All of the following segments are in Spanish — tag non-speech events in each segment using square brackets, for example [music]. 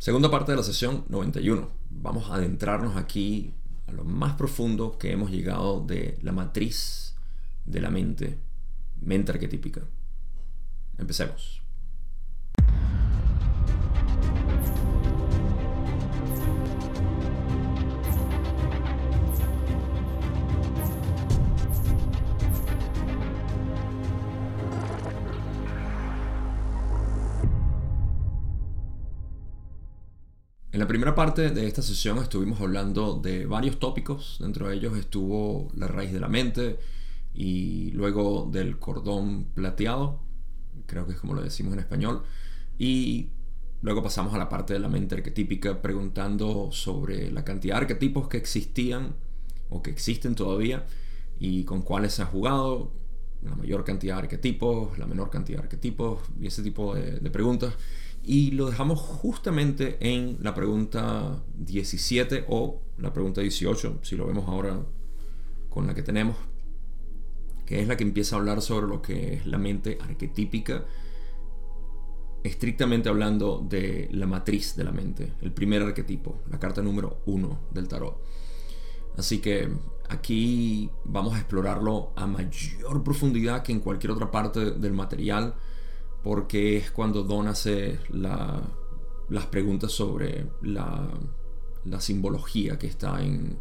Segunda parte de la sesión 91. Vamos a adentrarnos aquí a lo más profundo que hemos llegado de la matriz de la mente, mente arquetípica. Empecemos. En la primera parte de esta sesión estuvimos hablando de varios tópicos, dentro de ellos estuvo la raíz de la mente y luego del cordón plateado, creo que es como lo decimos en español, y luego pasamos a la parte de la mente arquetípica preguntando sobre la cantidad de arquetipos que existían o que existen todavía y con cuáles se ha jugado, la mayor cantidad de arquetipos, la menor cantidad de arquetipos y ese tipo de, de preguntas. Y lo dejamos justamente en la pregunta 17 o la pregunta 18, si lo vemos ahora con la que tenemos, que es la que empieza a hablar sobre lo que es la mente arquetípica, estrictamente hablando de la matriz de la mente, el primer arquetipo, la carta número 1 del tarot. Así que aquí vamos a explorarlo a mayor profundidad que en cualquier otra parte del material porque es cuando Don hace las preguntas sobre la, simbología que está en,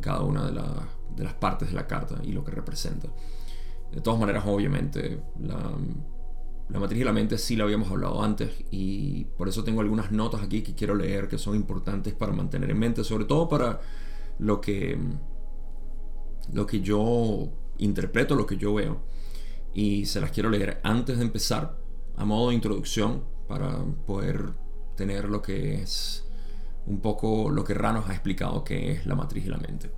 cada una de, las partes de la carta y lo que representa. De todas maneras, obviamente, la, matriz de la mente sí la habíamos hablado antes y por eso tengo algunas notas aquí que quiero leer que son importantes para mantener en mente, sobre todo para lo que, lo que yo interpreto, lo que yo veo. Y se las quiero leer antes de empezar a modo de introducción para poder tener lo que es un poco lo que Ranos ha explicado que es la matriz de la mente.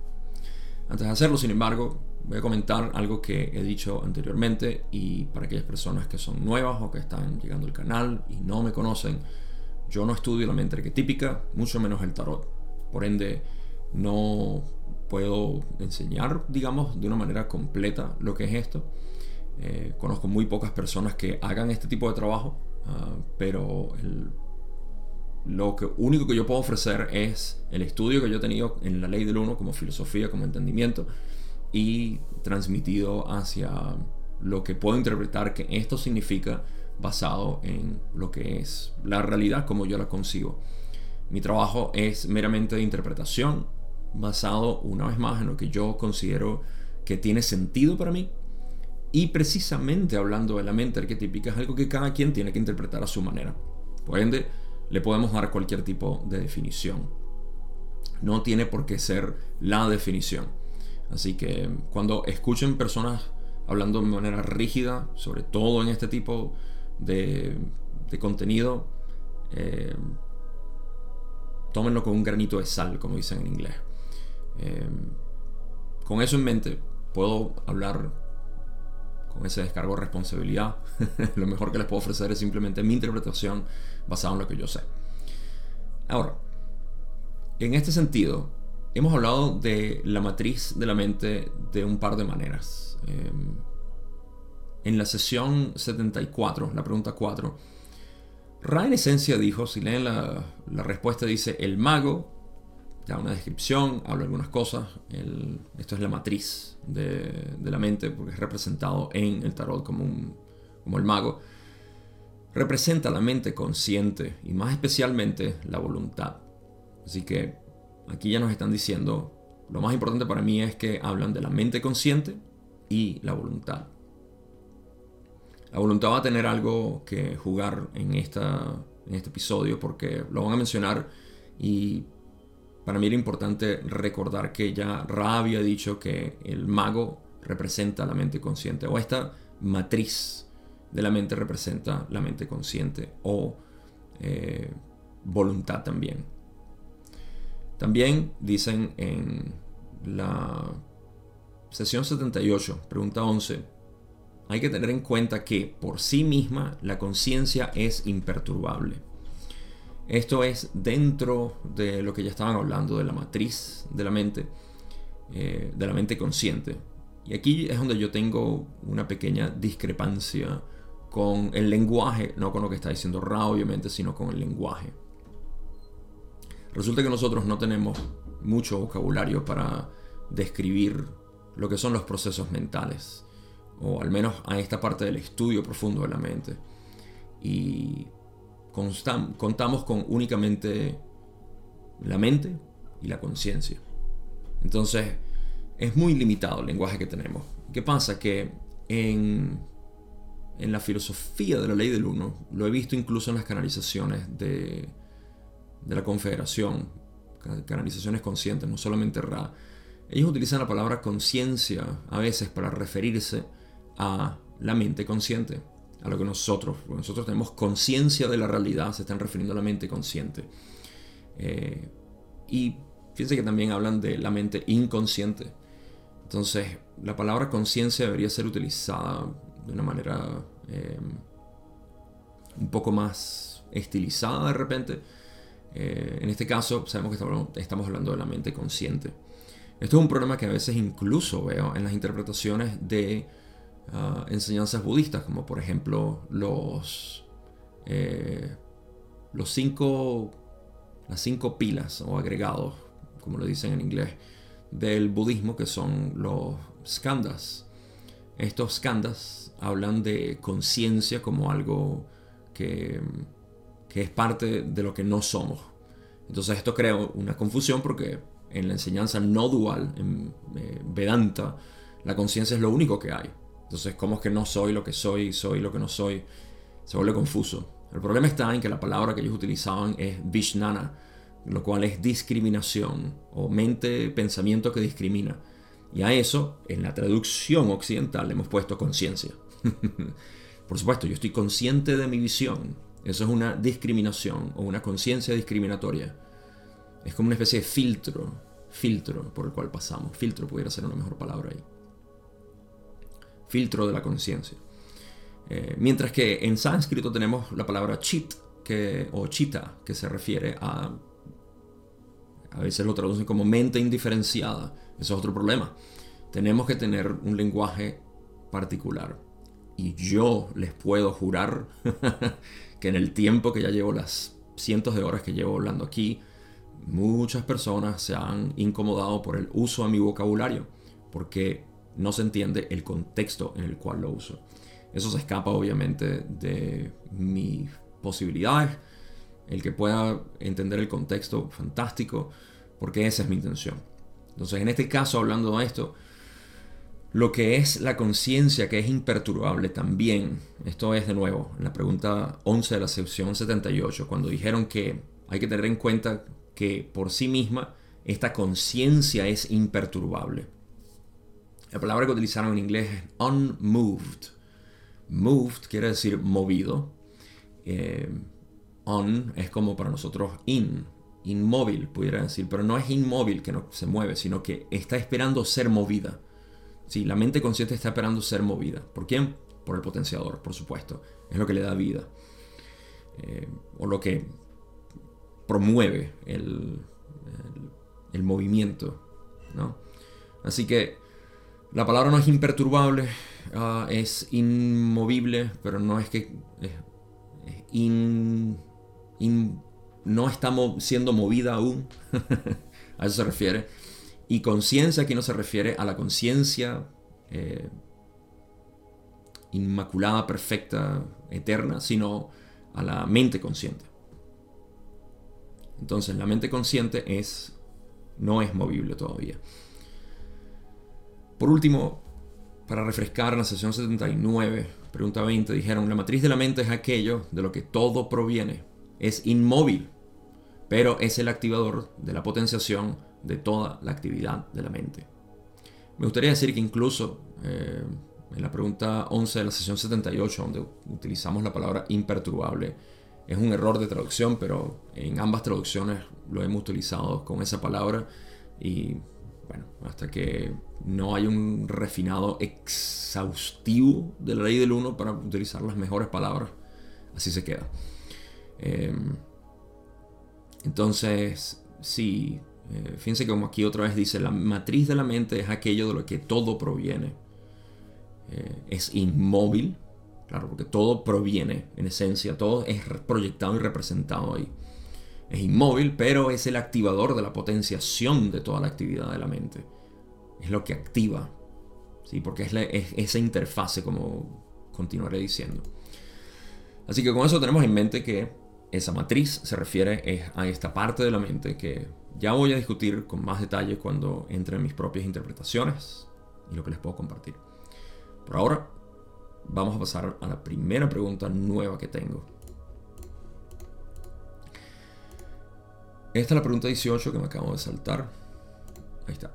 Antes de hacerlo, sin embargo, voy a comentar algo que he dicho anteriormente y para aquellas personas que son nuevas o que están llegando al canal y no me conocen, yo no estudio la mente arquetípica, mucho menos el tarot. Por ende, no puedo enseñar, digamos, de una manera completa lo que es esto. Eh, conozco muy pocas personas que hagan este tipo de trabajo, ah, pero lo único que yo puedo ofrecer es el estudio que yo he tenido en la ley del uno como filosofía, como entendimiento, y transmitido hacia lo que puedo interpretar que esto significa basado en lo que es la realidad como yo la consigo. Mi trabajo es meramente de interpretación, basado una vez más en lo que yo considero que tiene sentido para mí y precisamente hablando de la mente arquetípica es algo que cada quien tiene que interpretar a su manera. Por ende, le podemos dar cualquier tipo de definición. No tiene por qué ser la definición. Así que cuando escuchen personas hablando de manera rígida, sobre todo en este tipo de, contenido, eh, tómenlo con un granito de sal, como dicen en inglés. Eh, con eso en mente, puedo hablar con ese descargo de responsabilidad, [laughs] lo mejor que les puedo ofrecer es simplemente mi interpretación basada en lo que yo sé. Ahora, en este sentido, hemos hablado de la matriz de la mente de un par de maneras. Em, en la sesión 74, la pregunta 4, Ra en esencia dijo, si leen la respuesta dice, el mago da una descripción, habla algunas cosas. esto es la matriz de, la mente, porque es representado en el tarot como, el mago. Representa la mente consciente y más especialmente la voluntad. Así que aquí ya nos están diciendo, lo más importante para mí es que hablan de la mente consciente y la voluntad. La voluntad va a tener algo que jugar en, esta, en este episodio porque lo van a mencionar y para mí era importante recordar que ya Ra había dicho que el mago representa la mente consciente o esta matriz de la mente representa la mente consciente o eh, voluntad también. También dicen en la sesión 78, pregunta 11, hay que tener en cuenta que por sí misma la conciencia es imperturbable. Esto es dentro de lo que ya estaban hablando de la matriz de la mente, eh, de la mente consciente. Y aquí es donde yo tengo una pequeña discrepancia con el lenguaje, no con lo que está diciendo Ra obviamente, sino con el lenguaje. Resulta que nosotros no tenemos mucho vocabulario para describir lo que son los procesos mentales, o al menos a esta parte del estudio profundo de la mente. Y contamos con únicamente la mente y la conciencia. Entonces, es muy limitado el lenguaje que tenemos. ¿Qué pasa? Que en, en la filosofía de la ley del uno, lo he visto incluso en las canalizaciones de, de la Confederación, canalizaciones conscientes, no solamente Ra. Ellos utilizan la palabra conciencia a veces para referirse a la mente consciente, a lo que nosotros, nosotros tenemos conciencia de la realidad, se están refiriendo a la mente consciente. Eh, y fíjense que también hablan de la mente inconsciente. Entonces, la palabra conciencia debería ser utilizada de una manera eh, un poco más estilizada de repente eh, en este caso, sabemos que estamos hablando de la mente consciente. Esto es un problema que a veces incluso veo en las interpretaciones de ah, enseñanzas budistas, como por ejemplo los, eh, los cinco, las cinco pilas o agregados, como lo dicen en inglés, del budismo, que son los skandhas. Estos skandhas hablan de conciencia como algo que que es parte de lo que no somos. Entonces esto crea una confusión porque en la enseñanza no dual, en eh, Vedanta, la conciencia es lo único que hay. Entonces, ¿cómo es que no soy lo que soy, soy lo que no soy? Se vuelve confuso. El problema está en que la palabra que ellos utilizaban es Vishnana, lo cual es discriminación o mente, pensamiento que discrimina. Y a eso, en la traducción occidental, le hemos puesto conciencia. [laughs] Por supuesto, yo estoy consciente de mi visión, eso es una discriminación o una conciencia discriminatoria. Es como una especie de filtro, filtro por el cual pasamos. Filtro pudiera ser una mejor palabra ahí. Filtro de la conciencia. Eh, mientras que en sánscrito tenemos la palabra chit que, o chita, que se refiere a... A veces lo traducen como mente indiferenciada. Eso es otro problema. Tenemos que tener un lenguaje particular. Y yo les puedo jurar [laughs] que en el tiempo que ya llevo las cientos de horas que llevo hablando aquí, muchas personas se han incomodado por el uso de mi vocabulario, porque no se entiende el contexto en el cual lo uso. Eso se escapa obviamente de mis posibilidades. El que pueda entender el contexto, fantástico, porque esa es mi intención. Entonces, en este caso, hablando de esto, lo que es la conciencia que es imperturbable también. Esto es de nuevo la pregunta 11 de la sección 78, cuando dijeron que hay que tener en cuenta que por sí misma esta conciencia es imperturbable. La palabra que utilizaron en inglés es unmoved. Moved quiere decir movido. Eh, on es como para nosotros in, inmóvil, pudiera decir, pero no es inmóvil que no se mueve, sino que está esperando ser movida. Sí, la mente consciente está esperando ser movida. ¿Por quién? Por el potenciador, por supuesto. Es lo que le da vida. Eh, o lo que promueve el, movimiento. ¿no? Así que la palabra no es imperturbable, ah, es inmovible, pero no es que no está siendo movida aún. [laughs] a eso se refiere. Y conciencia aquí no se refiere a la conciencia eh, inmaculada, perfecta, eterna, sino a la mente consciente. Entonces la mente consciente es, no es movible todavía. Por último, para refrescar la sesión 79, pregunta 20, dijeron, la matriz de la mente es aquello de lo que todo proviene. Es inmóvil, pero es el activador de la potenciación de toda la actividad de la mente. Me gustaría decir que incluso eh, en la pregunta 11 de la sesión 78, donde utilizamos la palabra imperturbable, es un error de traducción, pero en ambas traducciones lo hemos utilizado con esa palabra y bueno, hasta que no hay un refinado exhaustivo de la ley del uno para utilizar las mejores palabras, así se queda. Em, entonces, sí, eh, fíjense como aquí otra vez dice, la matriz de la mente es aquello de lo que todo proviene. Eh, es inmóvil, claro, porque todo proviene en esencia, todo es proyectado y representado ahí. Es inmóvil, pero es el activador de la potenciación de toda la actividad de la mente. Es lo que activa, ¿sí? porque es, es esa interfase, como continuaré diciendo. Así que con eso tenemos en mente que esa matriz se refiere a esta parte de la mente que ya voy a discutir con más detalle cuando entre en mis propias interpretaciones y lo que les puedo compartir. Por ahora, vamos a pasar a la primera pregunta nueva que tengo. Esta es la pregunta 18 que me acabo de saltar. Ahí está.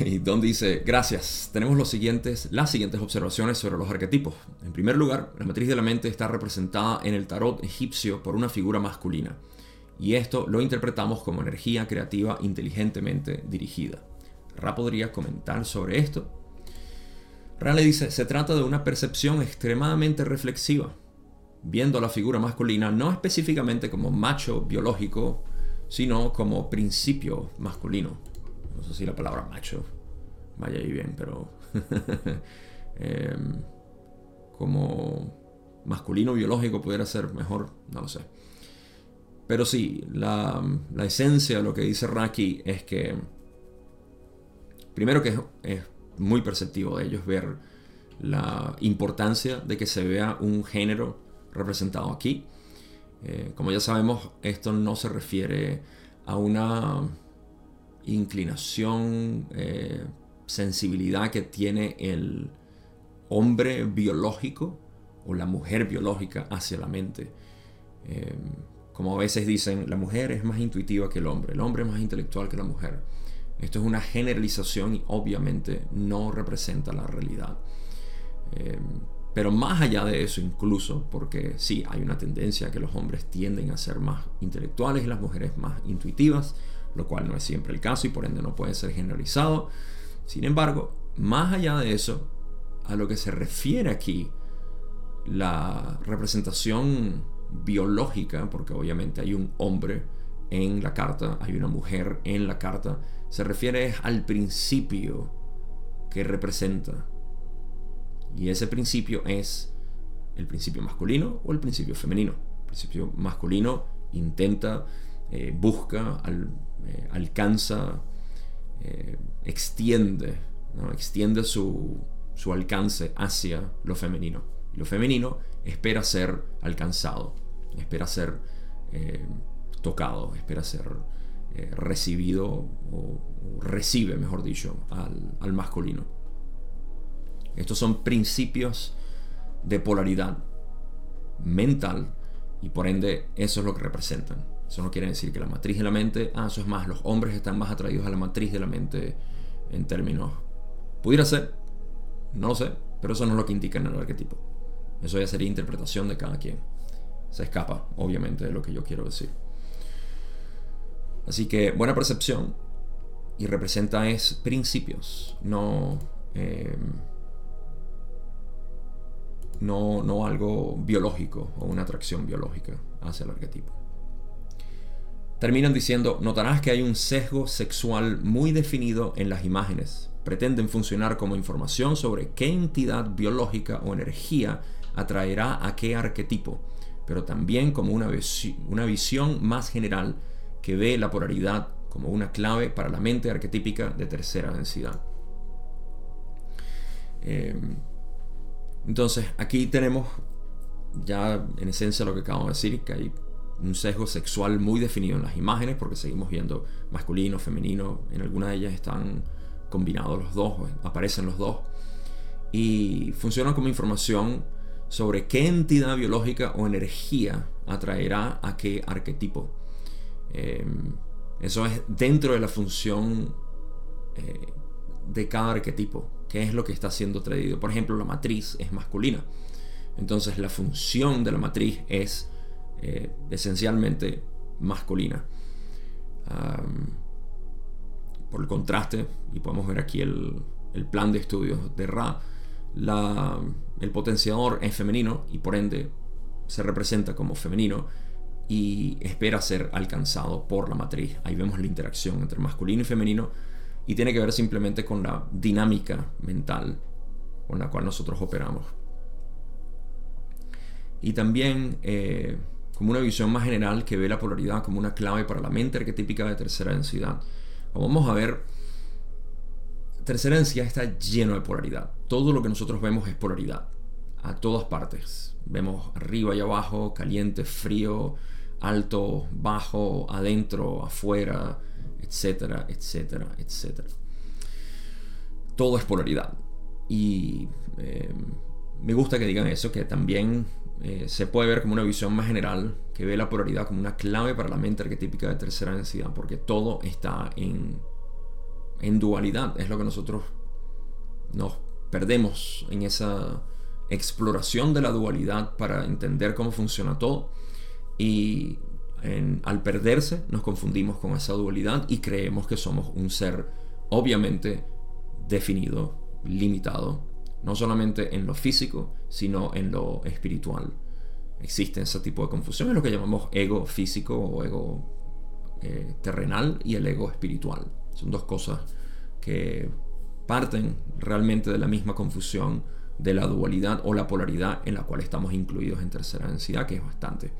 Y Don dice, gracias. Tenemos los siguientes, las siguientes observaciones sobre los arquetipos. En primer lugar, la matriz de la mente está representada en el tarot egipcio por una figura masculina. Y esto lo interpretamos como energía creativa inteligentemente dirigida. Ra podría comentar sobre esto. Ra le dice, se trata de una percepción extremadamente reflexiva, viendo la figura masculina no específicamente como macho biológico, sino como principio masculino. No sé si la palabra macho vaya ahí bien, pero [laughs] em, como masculino biológico pudiera ser mejor, no lo sé. Pero sí, la, esencia de lo que dice Raki es que, primero que es muy perceptivo de ellos ver la importancia de que se vea un género representado aquí. Eh, como ya sabemos, esto no se refiere a una inclinación, eh, sensibilidad que tiene el hombre biológico o la mujer biológica hacia la mente. Eh, como a veces dicen, la mujer es más intuitiva que el hombre, el hombre es más intelectual que la mujer. Esto es una generalización y obviamente no representa la realidad. Pero más allá de eso incluso, porque sí, hay una tendencia que los hombres tienden a ser más intelectuales y las mujeres más intuitivas, lo cual no es siempre el caso y por ende no puede ser generalizado. Sin embargo, más allá de eso, a lo que se refiere aquí, la representación biológica, porque obviamente hay un hombre en la carta, hay una mujer en la carta, se refiere al principio que representa y ese principio es el principio masculino o el principio femenino. El principio masculino intenta, eh, busca, eh, alcanza, eh, extiende, extiende su, su, alcance hacia lo femenino. Y lo femenino espera ser alcanzado, espera ser tocado, espera ser recibido o, recibe, mejor dicho, al, al masculino. Estos son principios de polaridad mental y por ende eso es lo que representan. Eso no quiere decir que la matriz de la mente, ah, eso es más, los hombres están más atraídos a la matriz de la mente en términos... Pudiera ser, no lo sé, pero eso no es lo que indica en el arquetipo. Eso ya sería interpretación de cada quien. Se escapa, obviamente, de lo que yo quiero decir. Así que buena percepción y representa es principios, no... Eh, no, algo biológico o una atracción biológica hacia el arquetipo. Terminan diciendo, notarás que hay un sesgo sexual muy definido en las imágenes. Pretenden funcionar como información sobre qué entidad biológica o energía atraerá a qué arquetipo, pero también como una, una visión más general que ve la polaridad como una clave para la mente arquetípica de tercera densidad. Em, entonces, aquí tenemos ya en esencia lo que acabo de decir, que hay un sesgo sexual muy definido en las imágenes, porque seguimos viendo masculino, femenino, en algunas de ellas están combinados los dos, aparecen los dos, y funcionan como información sobre qué entidad biológica o energía atraerá a qué arquetipo. Em, eso es dentro de la función eh, de cada arquetipo qué es lo que está siendo traído. Por ejemplo, la matriz es masculina. Entonces la función de la matriz es eh, esencialmente masculina. por el contraste, y podemos ver aquí el, plan de estudios de Ra, el potenciador es femenino y por ende se representa como femenino y espera ser alcanzado por la matriz. Ahí vemos la interacción entre masculino y femenino y tiene que ver simplemente con la dinámica mental con la cual nosotros operamos. Y también, eh, como una visión más general que ve la polaridad como una clave para la mente arquetípica de tercera densidad. Como vamos a ver, tercera densidad está lleno de polaridad. Todo lo que nosotros vemos es polaridad, a todas partes. Vemos arriba y abajo, caliente, frío, alto, bajo, adentro, afuera, etcétera, etcétera, etcétera. Todo es polaridad. Y eh, me gusta que digan eso, que también eh, se puede ver como una visión más general que ve la polaridad como una clave para la mente arquetípica de tercera densidad, porque todo está en, en dualidad. Es lo que nosotros nos perdemos en esa exploración de la dualidad para entender cómo funciona todo. Y al perderse nos confundimos con esa dualidad y creemos que somos un ser obviamente definido, limitado, no solamente en lo físico, sino en lo espiritual. Existe ese tipo de confusión, es lo que llamamos ego físico o ego eh, terrenal y el ego espiritual. Son dos cosas que parten realmente de la misma confusión de la dualidad o la polaridad en la cual estamos incluidos en tercera densidad, que es bastante.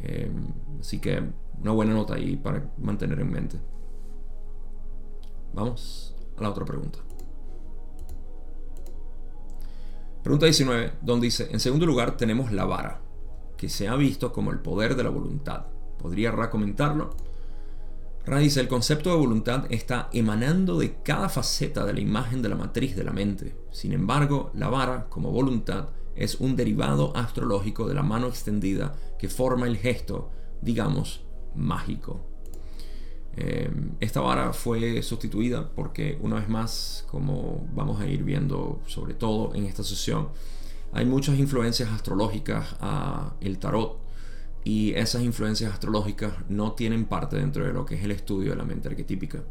Eh, así que una buena nota ahí para mantener en mente. Vamos a la otra pregunta. Pregunta 19, donde dice, en segundo lugar tenemos la vara, que se ha visto como el poder de la voluntad. ¿Podría Ra comentarlo? Ra dice, el concepto de voluntad está emanando de cada faceta de la imagen de la matriz de la mente. Sin embargo, la vara, como voluntad, es un derivado astrológico de la mano extendida que forma el gesto, digamos, mágico. Em, esta vara fue sustituida porque una vez más, como vamos a ir viendo sobre todo en esta sesión, hay muchas influencias astrológicas a el tarot y esas influencias astrológicas no tienen parte dentro de lo que es el estudio de la mente arquetípica.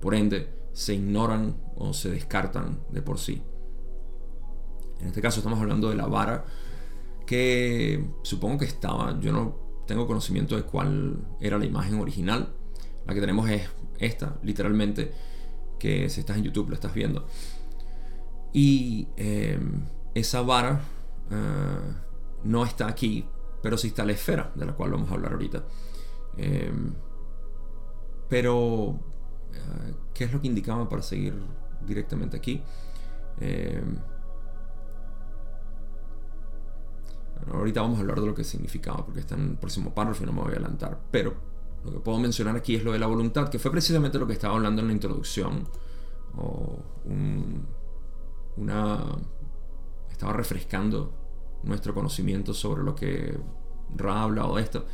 Por ende, se ignoran o se descartan de por sí. En este caso estamos hablando de la vara que supongo que estaba, yo no tengo conocimiento de cuál era la imagen original, la que tenemos es esta, literalmente, que si estás en YouTube lo estás viendo. Y em, esa vara eh, no está aquí, pero sí está la esfera, de la cual vamos a hablar ahorita. Em, pero, eh, ¿qué es lo que indicaba para seguir directamente aquí? Ahorita vamos a hablar de lo que significaba, porque está en el próximo párrafo y no me voy a adelantar. Pero lo que puedo mencionar aquí es lo de la voluntad, que fue precisamente lo que estaba hablando en la introducción. O una, estaba refrescando nuestro conocimiento sobre lo que Ra ha hablado de esto.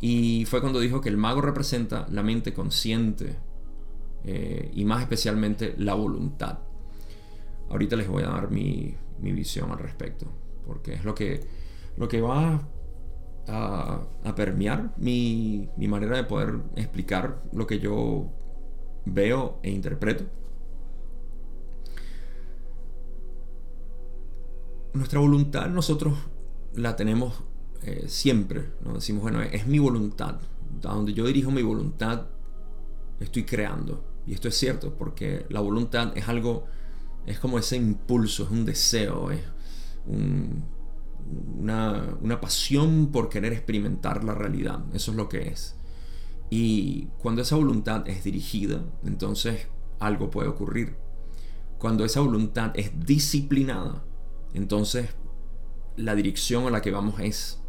Y fue cuando dijo que el mago representa la mente consciente eh, y más especialmente la voluntad. Ahorita les voy a dar mi, mi visión al respecto, porque es lo que, lo que va a, permear mi, manera de poder explicar lo que yo veo e interpreto. Nuestra voluntad nosotros la tenemos eh, siempre. ¿no? Decimos, bueno, es mi voluntad. Donde yo dirijo mi voluntad, estoy creando. Y esto es cierto, porque la voluntad es algo, es como ese impulso, es un deseo, es un, una, pasión por querer experimentar la realidad. Eso es lo que es. Y cuando esa voluntad es dirigida, entonces algo puede ocurrir. Cuando esa voluntad es disciplinada, entonces la dirección a la que vamos es...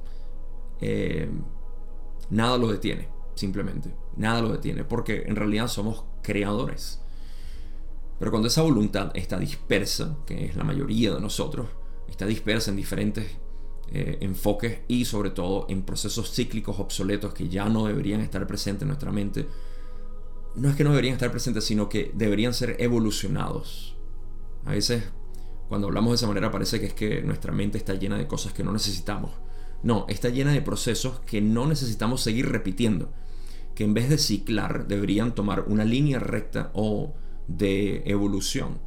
Eh, nada lo detiene, simplemente. Nada lo detiene, porque en realidad somos creadores. Pero cuando esa voluntad está dispersa, que es la mayoría de nosotros, está dispersa en diferentes eh, enfoques y sobre todo en procesos cíclicos obsoletos que ya no deberían estar presentes en nuestra mente. No es que no deberían estar presentes, sino que deberían ser evolucionados. A veces cuando hablamos de esa manera parece que es que nuestra mente está llena de cosas que no necesitamos. No, está llena de procesos que no necesitamos seguir repitiendo. Que en vez de ciclar deberían tomar una línea recta o de evolución.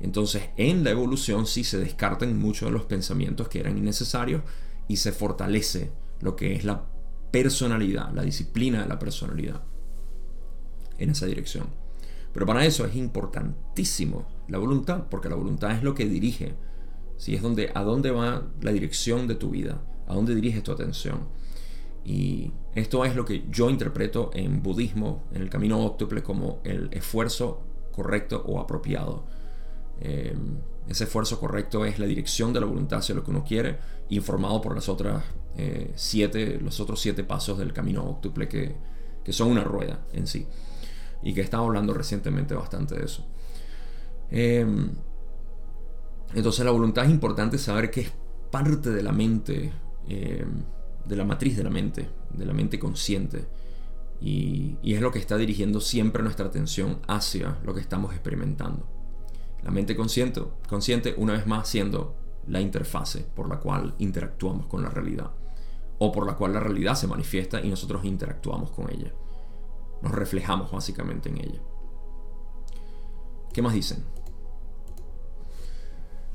Entonces, en la evolución sí se descartan muchos de los pensamientos que eran innecesarios y se fortalece lo que es la personalidad, la disciplina de la personalidad en esa dirección. Pero para eso es importantísimo la voluntad, porque la voluntad es lo que dirige, si es donde a dónde va la dirección de tu vida, a dónde diriges tu atención. Y esto es lo que yo interpreto en budismo, en el camino óctuple, como el esfuerzo correcto o apropiado. Eh, ese esfuerzo correcto es la dirección de la voluntad hacia lo que uno quiere, informado por las otras eh, siete, los otros siete pasos del camino óctuple que, son una rueda en sí. Y que estaba hablando recientemente bastante de eso. Em, entonces la voluntad es importante saber que es parte de la mente, em, de la matriz de la mente, de la mente consciente. Y, es lo que está dirigiendo siempre nuestra atención hacia lo que estamos experimentando. La mente consciente, consciente, una vez más, siendo la interfase por la cual interactuamos con la realidad. O por la cual la realidad se manifiesta y nosotros interactuamos con ella. Nos reflejamos básicamente en ella. ¿Qué más dicen?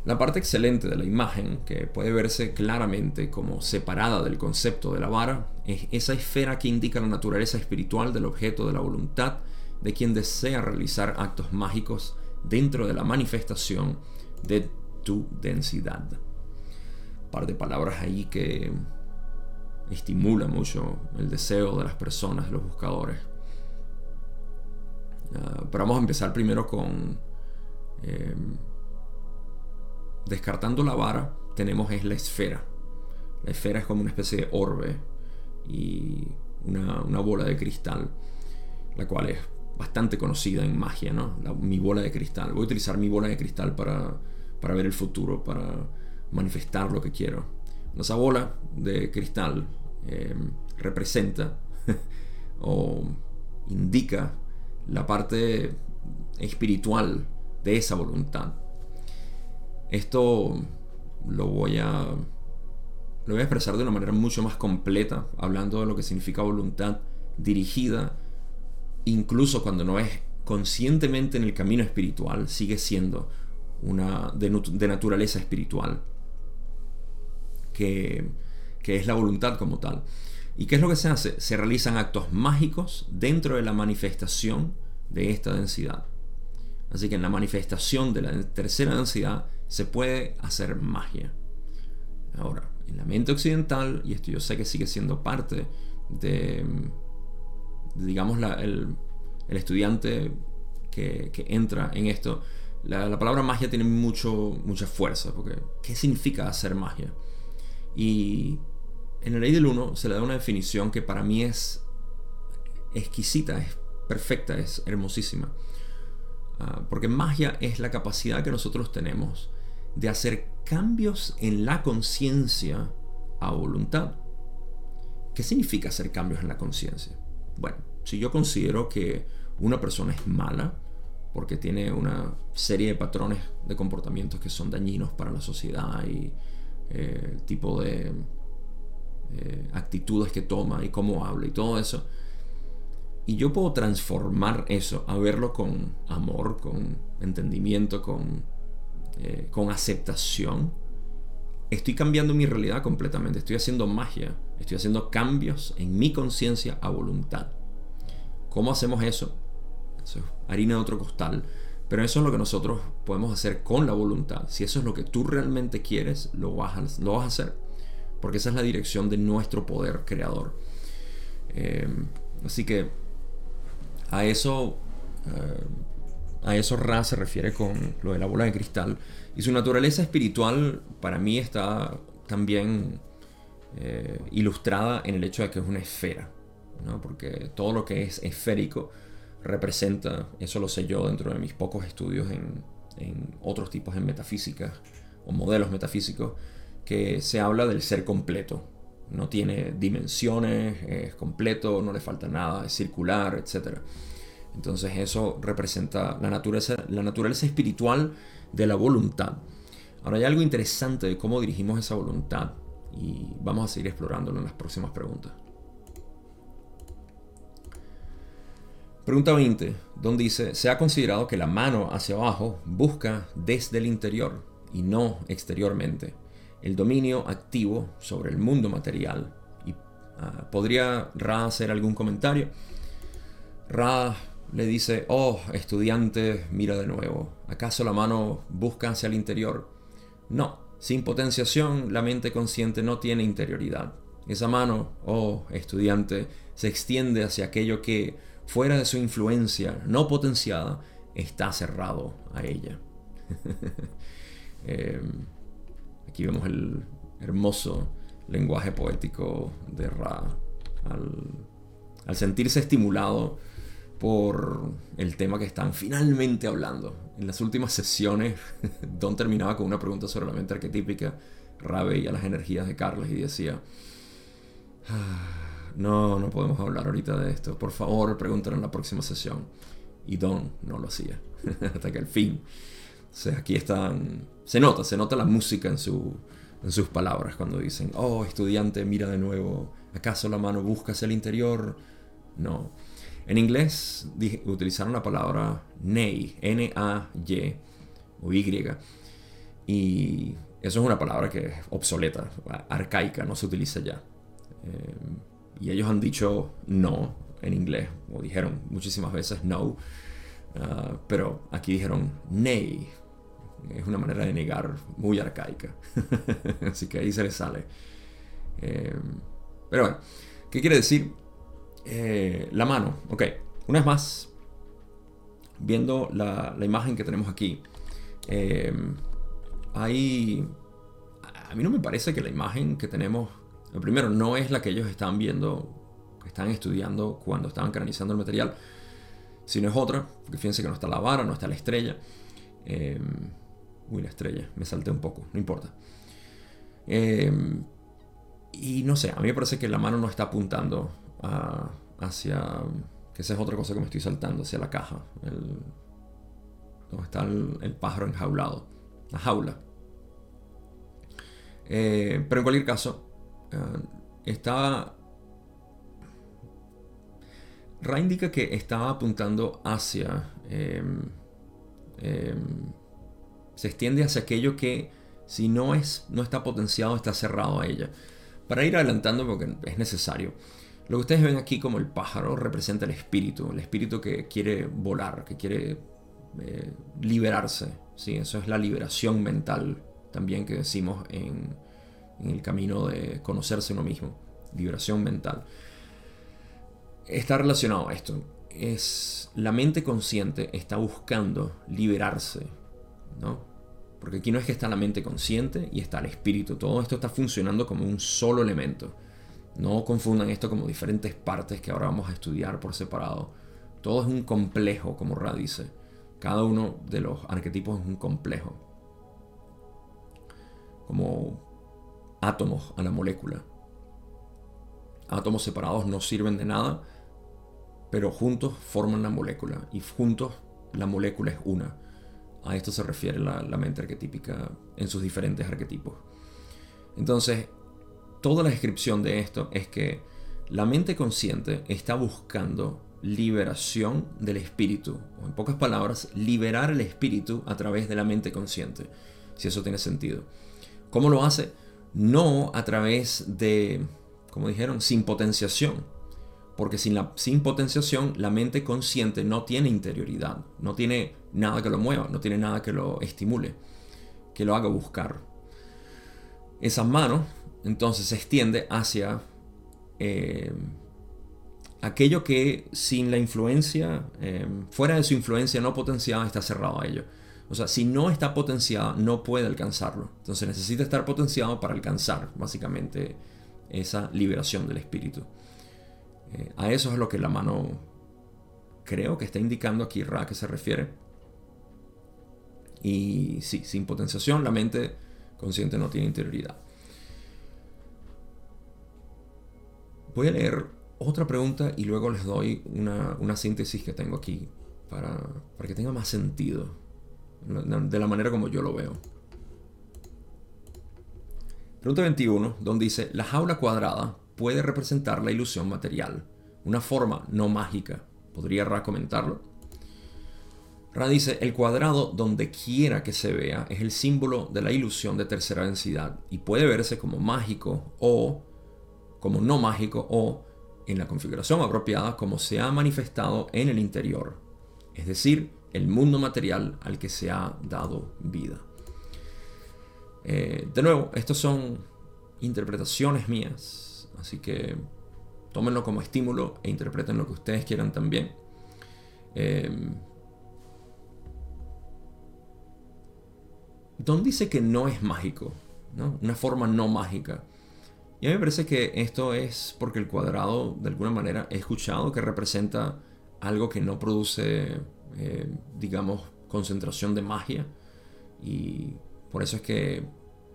La parte excelente de la imagen, que puede verse claramente como separada del concepto de la vara, es esa esfera que indica la naturaleza espiritual del objeto de la voluntad de quien desea realizar actos mágicos dentro de la manifestación de tu densidad. Un par de palabras ahí que estimula mucho el deseo de las personas, de los buscadores. Ah, pero vamos a empezar primero con... Em, descartando la vara, tenemos es la esfera. La esfera es como una especie de orbe y una, bola de cristal, la cual es bastante conocida en magia, ¿no? mi bola de cristal. Voy a utilizar mi bola de cristal para, para ver el futuro, para manifestar lo que quiero. Esa bola de cristal em, representa [laughs] o indica la parte espiritual de esa voluntad. Esto lo voy a lo voy a expresar de una manera mucho más completa, hablando de lo que significa voluntad dirigida, incluso cuando no es conscientemente en el camino espiritual, sigue siendo una de, naturaleza espiritual, que, que es la voluntad como tal. ¿Y qué es lo que se hace? Se realizan actos mágicos dentro de la manifestación de esta densidad. Así que en la manifestación de la tercera densidad se puede hacer magia. Ahora, en la mente occidental, y esto yo sé que sigue siendo parte de, digamos, el, estudiante que, entra en esto, la, palabra magia tiene mucho, mucha fuerza, porque ¿qué significa hacer magia? Y en la ley del uno se le da una definición que para mí es exquisita, es perfecta, es hermosísima. Ah, porque magia es la capacidad que nosotros tenemos de hacer cambios en la conciencia a voluntad. ¿Qué significa hacer cambios en la conciencia? Bueno, si yo considero que una persona es mala porque tiene una serie de patrones de comportamientos que son dañinos para la sociedad y eh, el tipo de eh, actitudes que toma y cómo habla y todo eso, y yo puedo transformar eso a verlo con amor, con entendimiento, con, eh, con aceptación. Estoy cambiando mi realidad completamente. Estoy haciendo magia. Estoy haciendo cambios en mi conciencia a voluntad. ¿Cómo hacemos eso? Eso es harina de otro costal. Pero eso es lo que nosotros podemos hacer con la voluntad. Si eso es lo que tú realmente quieres, lo vas a, lo vas a hacer. Porque esa es la dirección de nuestro poder creador. Eh, así que a eso, eh, a eso Ra se refiere con lo de la bola de cristal. Y su naturaleza espiritual para mí está también eh, ilustrada en el hecho de que es una esfera. ¿no? Porque todo lo que es esférico representa, eso lo sé yo dentro de mis pocos estudios en, en otros tipos de metafísica o modelos metafísicos, que se habla del ser completo, no tiene dimensiones, es completo, no le falta nada, es circular, etc. Entonces eso representa la naturaleza, la naturaleza espiritual de la voluntad. Ahora hay algo interesante de cómo dirigimos esa voluntad y vamos a seguir explorándolo en las próximas preguntas. Pregunta 20, donde dice, se ha considerado que la mano hacia abajo busca desde el interior y no exteriormente el dominio activo sobre el mundo material. Y, ah, ¿Podría Ra hacer algún comentario? Ra le dice, oh, estudiante, mira de nuevo, ¿acaso la mano busca hacia el interior? No, sin potenciación la mente consciente no tiene interioridad. Esa mano, oh estudiante, se extiende hacia aquello que, fuera de su influencia no potenciada, está cerrado a ella. [laughs] Em, aquí vemos el hermoso lenguaje poético de Ra al, sentirse estimulado por el tema que están finalmente hablando. En las últimas sesiones, [laughs] Don terminaba con una pregunta sobre la mente arquetípica. Ra veía las energías de Carlos y decía, ah, no, no podemos hablar ahorita de esto. Por favor, pregúntale en la próxima sesión. Y Don no lo hacía. [laughs] Hasta que al fin. O sea, aquí están... Se nota, se nota la música en, en sus palabras cuando dicen, oh, estudiante, mira de nuevo. ¿Acaso la mano busca hacia el interior? No. En inglés utilizaron la palabra nay, N-A-Y o Y. Y eso es una palabra que es obsoleta, arcaica, no se utiliza ya. Eh, y ellos han dicho no en inglés, o dijeron muchísimas veces no, ah, pero aquí dijeron nay. Es una manera de negar muy arcaica. [laughs] Así que ahí se les sale. Eh, pero bueno, ¿qué quiere decir? Eh, la mano, ok. Una vez más, viendo la, imagen que tenemos aquí, eh. A mí no me parece que la imagen que tenemos, primero, no es la que ellos están viendo, están estudiando cuando estaban canalizando el material, sino es otra, porque fíjense que no está la vara, no está la estrella. Eh, uy, la estrella, me salté un poco, no importa. y no sé, a mí me parece que la mano no está apuntando hacia, que esa es otra cosa que me estoy saltando, hacia la caja, donde está el, pájaro enjaulado, la jaula. Eh, pero en cualquier caso, uh, está... Ra indica que estaba apuntando hacia... Em, em, se extiende hacia aquello que si no, es, no está potenciado está cerrado a ella. Para ir adelantando porque es necesario. Lo que ustedes ven aquí como el pájaro representa el espíritu, el espíritu que quiere volar, que quiere eh, liberarse. ¿sí? Eso es la liberación mental también que decimos en, el camino de conocerse uno mismo. Liberación mental. Está relacionado a esto. Es la mente consciente está buscando liberarse, ¿no? Porque aquí no es que está la mente consciente y está el espíritu. Todo esto está funcionando como un solo elemento. No confundan esto como diferentes partes que ahora vamos a estudiar por separado. Todo es un complejo, como Ra dice. Cada uno de los arquetipos es un complejo. Como átomos a la molécula. Átomos separados no sirven de nada, pero juntos forman la molécula. Y juntos la molécula es una. A esto se refiere la, la mente arquetípica en sus diferentes arquetipos. Entonces, toda la descripción de esto es que la mente consciente está buscando liberación del espíritu, o en pocas palabras, liberar el espíritu a través de la mente consciente, si eso tiene sentido. ¿Cómo lo hace? No a través de, como dijeron, sin potenciación, porque sin, la, sin potenciación la mente consciente no tiene interioridad, no tiene nada que lo mueva, no tiene nada que lo estimule, que lo haga buscar. Esas manos entonces se extiende hacia eh, aquello que sin la influencia, eh, fuera de su influencia no potenciada, está cerrado a ello. O sea, si no está potenciada, no puede alcanzarlo. Entonces necesita estar potenciado para alcanzar, básicamente, esa liberación del espíritu. Eh, a eso es lo que la mano creo que está indicando aquí Ra que se refiere. Y sí, sin potenciación, la mente consciente no tiene interioridad. Voy a leer otra pregunta y luego les doy una, síntesis que tengo aquí para, para que tenga más sentido de la manera como yo lo veo. Pregunta 21, donde dice, la jaula cuadrada puede representar la ilusión material, una forma no mágica. ¿Podría Ra comentarlo? Ra dice, el cuadrado donde quiera que se vea es el símbolo de la ilusión de tercera densidad y puede verse como mágico o como no mágico o en la configuración apropiada como se ha manifestado en el interior, es decir, el mundo material al que se ha dado vida. Eh, de nuevo, estas son interpretaciones mías. Así que tómenlo como estímulo e interpreten lo que ustedes quieran también. Em, Don dice que no es mágico, ¿no? una forma no mágica. Y a mí me parece que esto es porque el cuadrado, de alguna manera, he escuchado que representa algo que no produce, eh, digamos, concentración de magia. Y por eso es que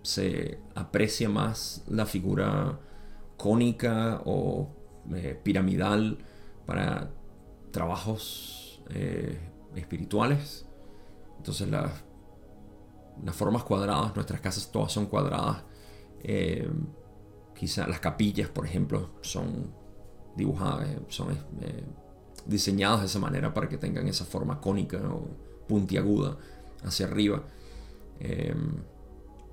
se aprecia más la figura cónica o eh, piramidal para trabajos eh, espirituales. Entonces las, las formas cuadradas, nuestras casas todas son cuadradas. Quizá las capillas, por ejemplo, son dibujadas, son diseñadas de esa manera para que tengan esa forma cónica o puntiaguda hacia arriba.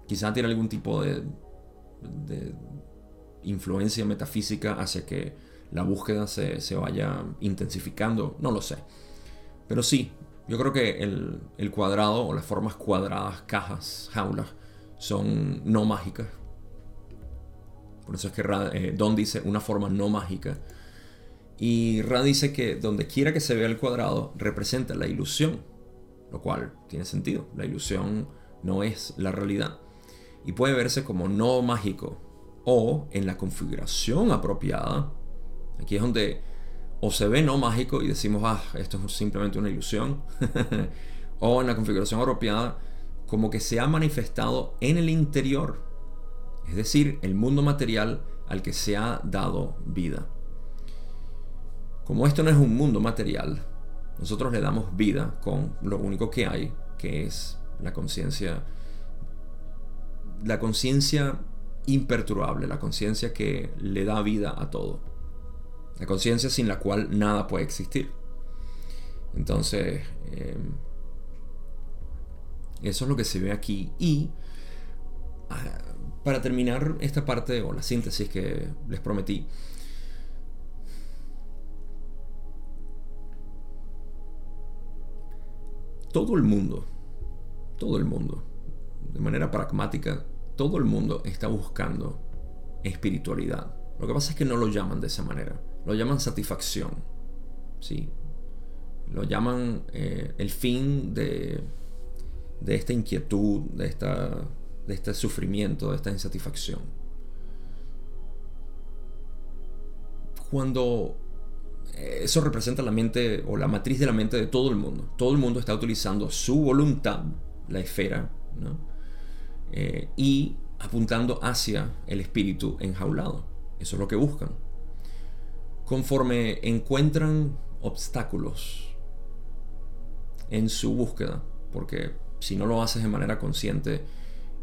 quizá tiene algún tipo de, de influencia metafísica hacia que la búsqueda se, vaya intensificando, no lo sé. Pero sí, yo creo que el, cuadrado o las formas cuadradas, cajas, jaulas, son no mágicas. Por eso es que eh, Don dice una forma no mágica. Y Ra dice que donde quiera que se vea el cuadrado representa la ilusión, lo cual tiene sentido. La ilusión no es la realidad. Y puede verse como no mágico, o en la configuración apropiada. Aquí es donde o se ve no mágico y decimos, ah, esto es simplemente una ilusión, [laughs] o en la configuración apropiada como que se ha manifestado en el interior, es decir, el mundo material al que se ha dado vida. Como esto no es un mundo material, nosotros le damos vida con lo único que hay, que es la conciencia. La conciencia imperturbable, la conciencia que le da vida a todo. La conciencia sin la cual nada puede existir. Entonces, em, eso es lo que se ve aquí. Y ah, para terminar esta parte o la síntesis que les prometí, todo el mundo, todo el mundo, de manera pragmática, todo el mundo está buscando espiritualidad. Lo que pasa es que no lo llaman de esa manera. Lo llaman satisfacción. ¿sí? Lo llaman eh, el fin de, de esta inquietud, de, esta, de este sufrimiento, de esta insatisfacción. Cuando eh, eso representa la mente o la matriz de la mente de todo el mundo. Todo el mundo está utilizando su voluntad, la esfera. Eh, y apuntando hacia el espíritu enjaulado. Eso es lo que buscan. Conforme encuentran obstáculos en su búsqueda, porque si no lo haces de manera consciente,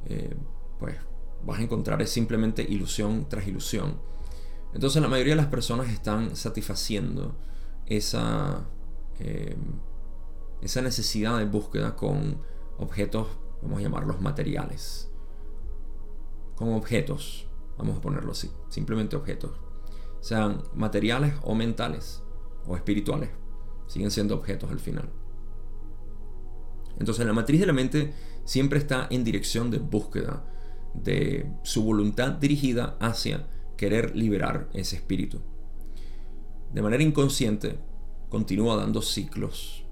eh, pues vas a encontrar simplemente ilusión tras ilusión. Entonces la mayoría de las personas están satisfaciendo esa, eh, esa necesidad de búsqueda con objetos vamos a llamarlos materiales, con objetos, vamos a ponerlo así, simplemente objetos, sean materiales o mentales o espirituales, siguen siendo objetos al final. Entonces la matriz de la mente siempre está en dirección de búsqueda, de su voluntad dirigida hacia querer liberar ese espíritu. De manera inconsciente, continúa dando ciclos,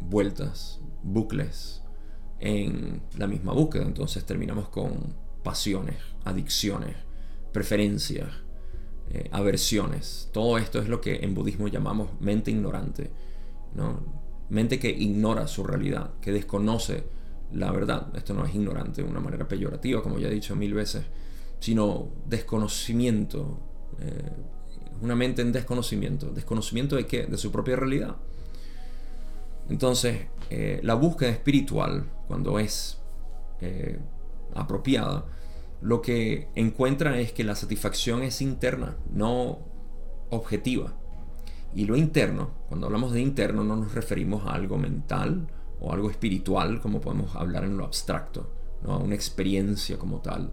vueltas, bucles, en la misma búsqueda. Entonces terminamos con pasiones, adicciones, preferencias, eh, aversiones. Todo esto es lo que en budismo llamamos mente ignorante. ¿no? Mente que ignora su realidad, que desconoce la verdad. Esto no es ignorante de una manera peyorativa, como ya he dicho mil veces, sino desconocimiento. Eh, una mente en desconocimiento. ¿Desconocimiento de qué? De su propia realidad. Entonces, eh, la búsqueda espiritual, cuando es eh, apropiada, lo que encuentra es que la satisfacción es interna, no objetiva. Y lo interno, cuando hablamos de interno, no nos referimos a algo mental o algo espiritual, como podemos hablar en lo abstracto, ¿no? una experiencia como tal.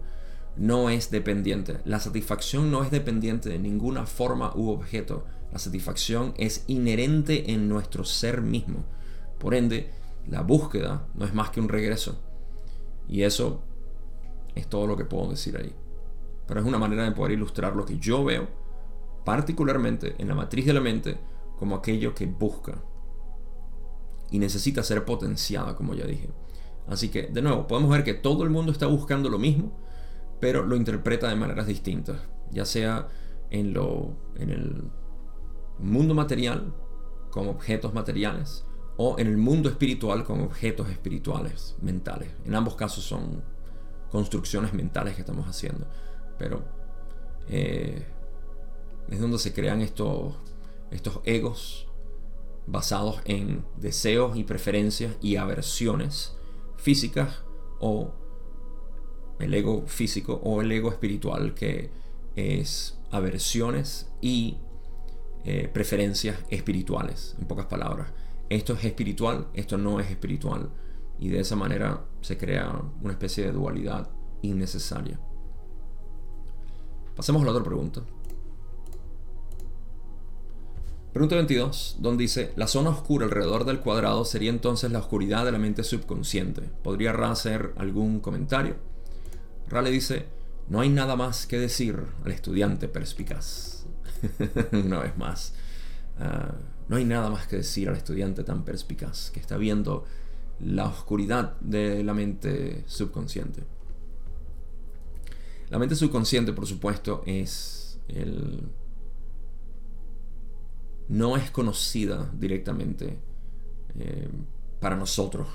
No es dependiente. La satisfacción no es dependiente de ninguna forma u objeto. La satisfacción es inherente en nuestro ser mismo. Por ende, la búsqueda no es más que un regreso. Y eso es todo lo que puedo decir ahí. pero es una manera de poder ilustrar lo que yo veo, particularmente en la matriz de la mente, como aquello que busca y necesita ser potenciada, como ya dije. Así que, de nuevo, podemos ver que todo el mundo está buscando lo mismo, pero lo interpreta de maneras distintas, ya sea en, lo, en el mundo material, como objetos materiales, o en el mundo espiritual con objetos espirituales, mentales. En ambos casos son construcciones mentales que estamos haciendo. Pero eh, es donde se crean estos, estos egos basados en deseos y preferencias y aversiones físicas o el ego físico o el ego espiritual que es aversiones y eh, preferencias espirituales, en pocas palabras esto es espiritual, esto no es espiritual. Y de esa manera se crea una especie de dualidad innecesaria. Pasemos a la otra pregunta. Pregunta 22, donde dice, la zona oscura alrededor del cuadrado sería entonces la oscuridad de la mente subconsciente. ¿Podría Ra hacer algún comentario? Ra le dice, no hay nada más que decir al estudiante perspicaz. [laughs] Una vez más. Ah, no hay nada más que decir al estudiante tan perspicaz que está viendo la oscuridad de la mente subconsciente. La mente subconsciente, por supuesto, es el... no es conocida directamente eh, para nosotros.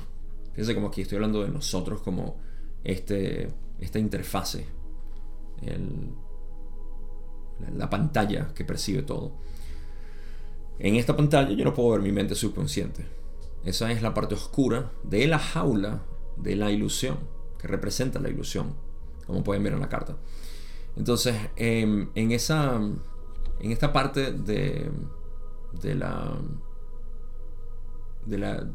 Fíjense como aquí estoy hablando de nosotros como este, esta interfase, la pantalla que percibe todo. En esta pantalla yo no puedo ver mi mente subconsciente. Esa es la parte oscura de la jaula de la ilusión, que representa la ilusión, como pueden ver en la carta. Entonces, em, en, esa, en esta parte de, de, la, de, la,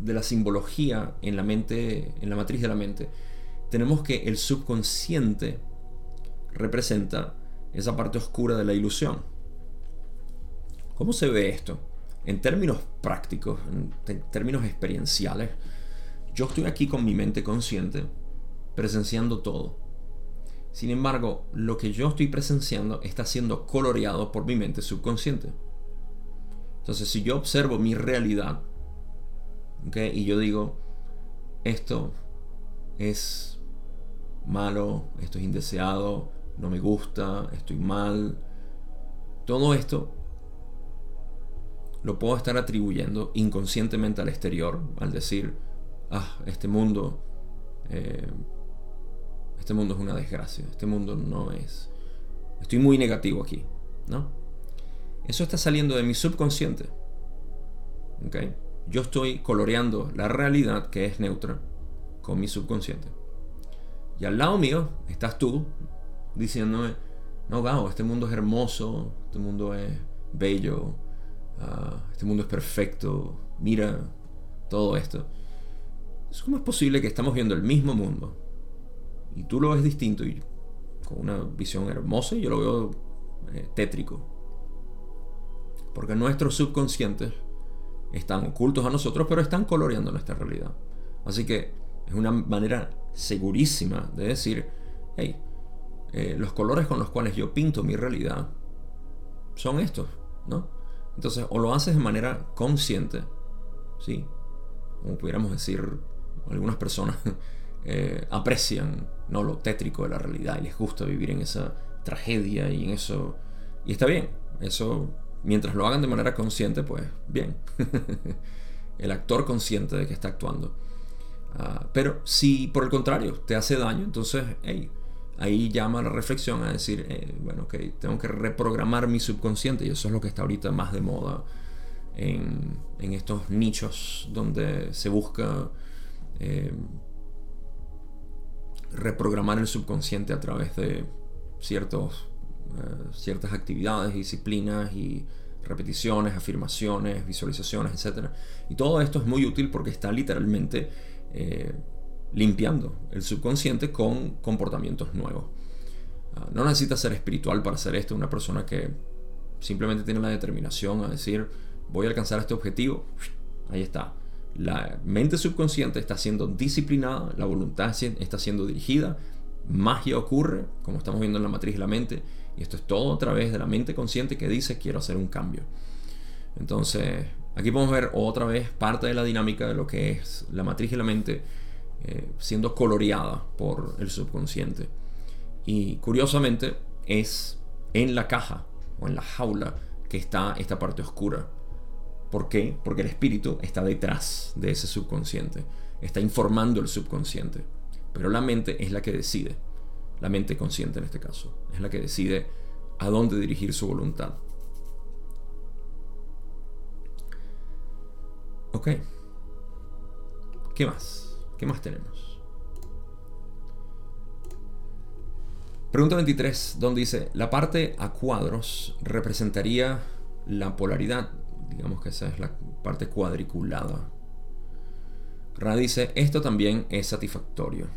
de la simbología en la mente, en la matriz de la mente, tenemos que el subconsciente representa esa parte oscura de la ilusión ¿Cómo se ve esto? En términos prácticos, en términos experienciales, yo estoy aquí con mi mente consciente, presenciando todo. Sin embargo, lo que yo estoy presenciando está siendo coloreado por mi mente subconsciente. Entonces, si yo observo mi realidad, y yo digo, esto es malo, esto es indeseado, no me gusta, estoy mal, todo esto lo puedo estar atribuyendo inconscientemente al exterior, al decir, ah, este mundo, eh, este mundo es una desgracia, este mundo no es, estoy muy negativo aquí, ¿no? Eso está saliendo de mi subconsciente, ¿ok? Yo estoy coloreando la realidad que es neutra con mi subconsciente. Y al lado mío estás tú diciéndome, no, Gao, este mundo es hermoso, este mundo es bello, Ah, este mundo es perfecto, mira todo esto. ¿Cómo es posible que estamos viendo el mismo mundo y tú lo ves distinto y con una visión hermosa y yo lo veo eh, tétrico? Porque nuestros subconscientes están ocultos a nosotros, pero están coloreando nuestra realidad. Así que es una manera segurísima de decir, hey, eh, los colores con los cuales yo pinto mi realidad son estos, ¿no? Entonces, o lo haces de manera consciente, ¿sí? Como pudiéramos decir, algunas personas [laughs] eh, aprecian ¿no? lo tétrico de la realidad y les gusta vivir en esa tragedia y en eso. Y está bien, eso, mientras lo hagan de manera consciente, pues bien. [laughs] el actor consciente de que está actuando. Ah, pero si por el contrario te hace daño, entonces, hey, ahí llama la reflexión a decir, eh, bueno, ok, tengo que reprogramar mi subconsciente y eso es lo que está ahorita más de moda en, estos nichos donde se busca eh, reprogramar el subconsciente a través de ciertos, eh, ciertas actividades, disciplinas y repeticiones, afirmaciones, visualizaciones, etc. Y todo esto es muy útil porque está literalmente limpiando el subconsciente con comportamientos nuevos. Ah, no necesita ser espiritual para hacer esto, una persona que simplemente tiene la determinación a decir, voy a alcanzar este objetivo, ahí está. La mente subconsciente está siendo disciplinada, la voluntad está siendo dirigida, magia ocurre, como estamos viendo en la matriz de la mente, y esto es todo a través de la mente consciente que dice quiero hacer un cambio. Entonces, aquí podemos ver otra vez parte de la dinámica de lo que es la matriz de la mente eh, siendo coloreada por el subconsciente. Y curiosamente es en la caja o en la jaula que está esta parte oscura. ¿Por qué? Porque el espíritu está detrás de ese subconsciente, está informando el subconsciente. Pero la mente es la que decide, la mente consciente en este caso, es la que decide a dónde dirigir su voluntad. Ok. ¿Qué más? ¿Qué más tenemos? Pregunta 23, donde dice, la parte a cuadros representaría la polaridad. Digamos que esa es la parte cuadriculada. Ra dice, esto también es satisfactorio.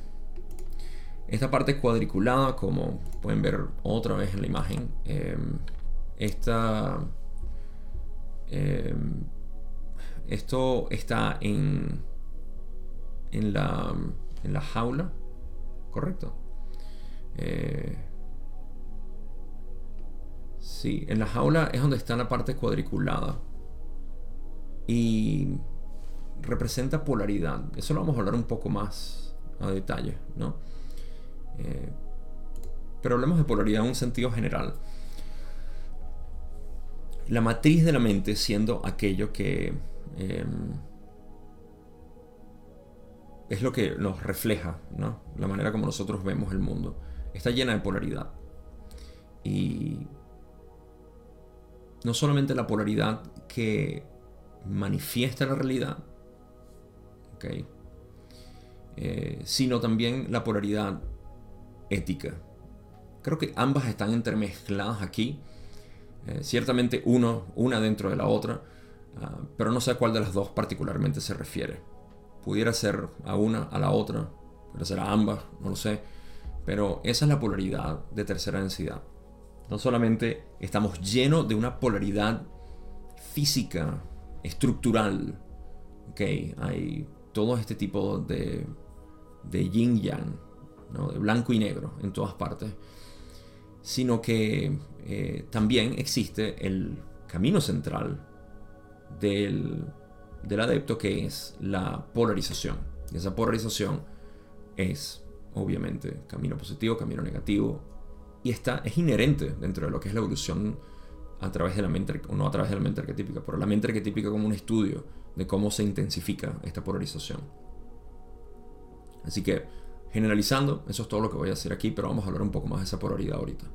Esta parte cuadriculada, como pueden ver otra vez en la imagen, em, esta, em, esto está en, en, la, en la jaula, ¿correcto? Eh, sí, en la jaula es donde está la parte cuadriculada. Y representa polaridad. Eso lo vamos a hablar un poco más a detalle, ¿no? Eh, pero hablemos de polaridad en un sentido general. La matriz de la mente siendo aquello que em, es lo que nos refleja, ¿no? La manera como nosotros vemos el mundo. Está llena de polaridad. Y no solamente la polaridad que manifiesta la realidad, eh, sino también la polaridad ética. Creo que ambas están entremezcladas aquí. Eh, ciertamente uno, una dentro de la otra, ah, pero no sé a cuál de las dos particularmente se refiere. Pudiera ser a una, a la otra, pudiera ser a ambas, no lo sé. Pero esa es la polaridad de tercera densidad. No solamente estamos llenos de una polaridad física, estructural, ok, hay todo este tipo de, de yin de blanco y negro en todas partes, sino que eh, también existe el camino central del, del adepto que es la polarización. Y esa polarización es obviamente camino positivo, camino negativo, y está, es inherente dentro de lo que es la evolución a través de la mente, o no a través de la mente arquetípica, pero la mente arquetípica como un estudio de cómo se intensifica esta polarización. Así que, generalizando, eso es todo lo que voy a hacer aquí, pero vamos a hablar un poco más de esa polaridad ahorita.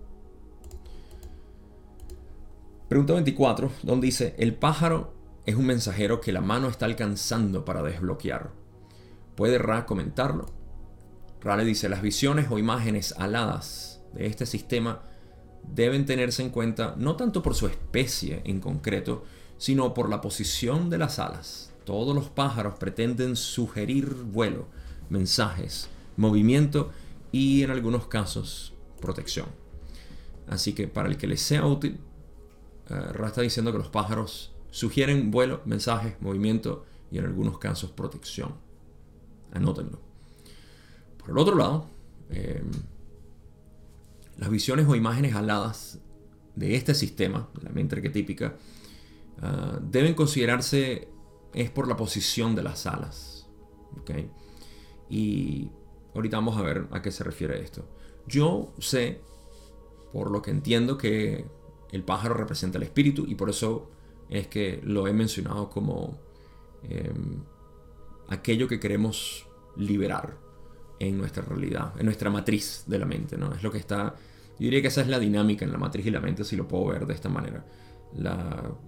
Pregunta 24, donde dice, el pájaro es un mensajero que la mano está alcanzando para desbloquear. ¿Puede Ra comentarlo? Ra le dice, las visiones o imágenes aladas de este sistema deben tenerse en cuenta no tanto por su especie en concreto, sino por la posición de las alas. Todos los pájaros pretenden sugerir vuelo, mensajes, movimiento y en algunos casos protección. Así que para el que les sea útil, uh, está diciendo que los pájaros sugieren vuelo, mensajes, movimiento y en algunos casos protección. Anótenlo. Por el otro lado, em, las visiones o imágenes aladas de este sistema, la mente arquetípica, uh, deben considerarse es por la posición de las alas. ¿okay? Y ahorita vamos a ver a qué se refiere esto. Yo sé, por lo que entiendo, que el pájaro representa el espíritu y por eso es que lo he mencionado como em, aquello que queremos liberar en nuestra realidad, en nuestra matriz de la mente, ¿no? Es lo que está, yo diría que esa es la dinámica en la matriz y la mente, si lo puedo ver de esta manera.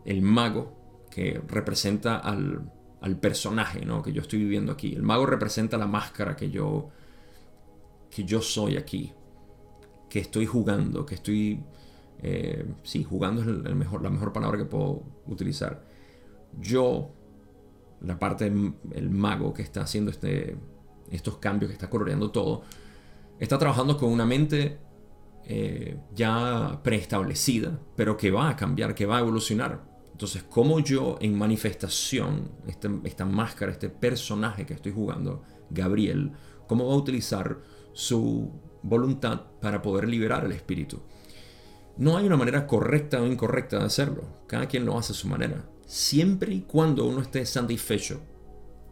el mago que representa al, personaje, ¿no? Que yo estoy viviendo aquí. El mago representa la máscara que yo, que yo soy aquí, que estoy jugando, que estoy, eh, sí, jugando es el la mejor palabra que puedo utilizar. Yo, la parte del mago que está haciendo este, estos cambios, que está coloreando todo, está trabajando con una mente eh, ya preestablecida, pero que va a cambiar, que va a evolucionar. Entonces, como yo en manifestación, este, esta máscara, este personaje que estoy jugando, Gabriel, cómo va a utilizar su voluntad para poder liberar el espíritu. No hay una manera correcta o incorrecta de hacerlo. Cada quien lo hace a su manera. Siempre y cuando uno esté satisfecho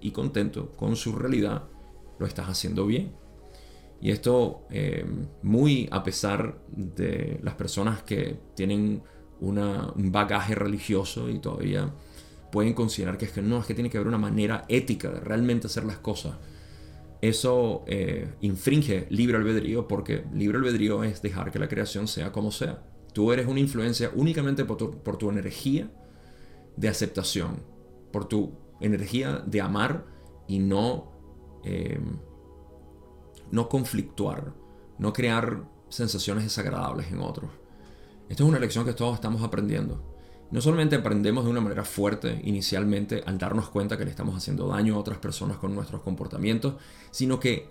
y contento con su realidad, lo estás haciendo bien. Y esto eh, muy a pesar de las personas que tienen un bagaje religioso y todavía pueden considerar que es que no, es que tiene que haber una manera ética de realmente hacer las cosas. Eso eh, infringe libre albedrío porque libre albedrío es dejar que la creación sea como sea. Tú eres una influencia únicamente por tu, energía de aceptación, por tu energía de amar y no, eh, no conflictuar, no crear sensaciones desagradables en otros. Esto es una lección que todos estamos aprendiendo. No solamente aprendemos de una manera fuerte inicialmente al darnos cuenta que le estamos haciendo daño a otras personas con nuestros comportamientos, sino que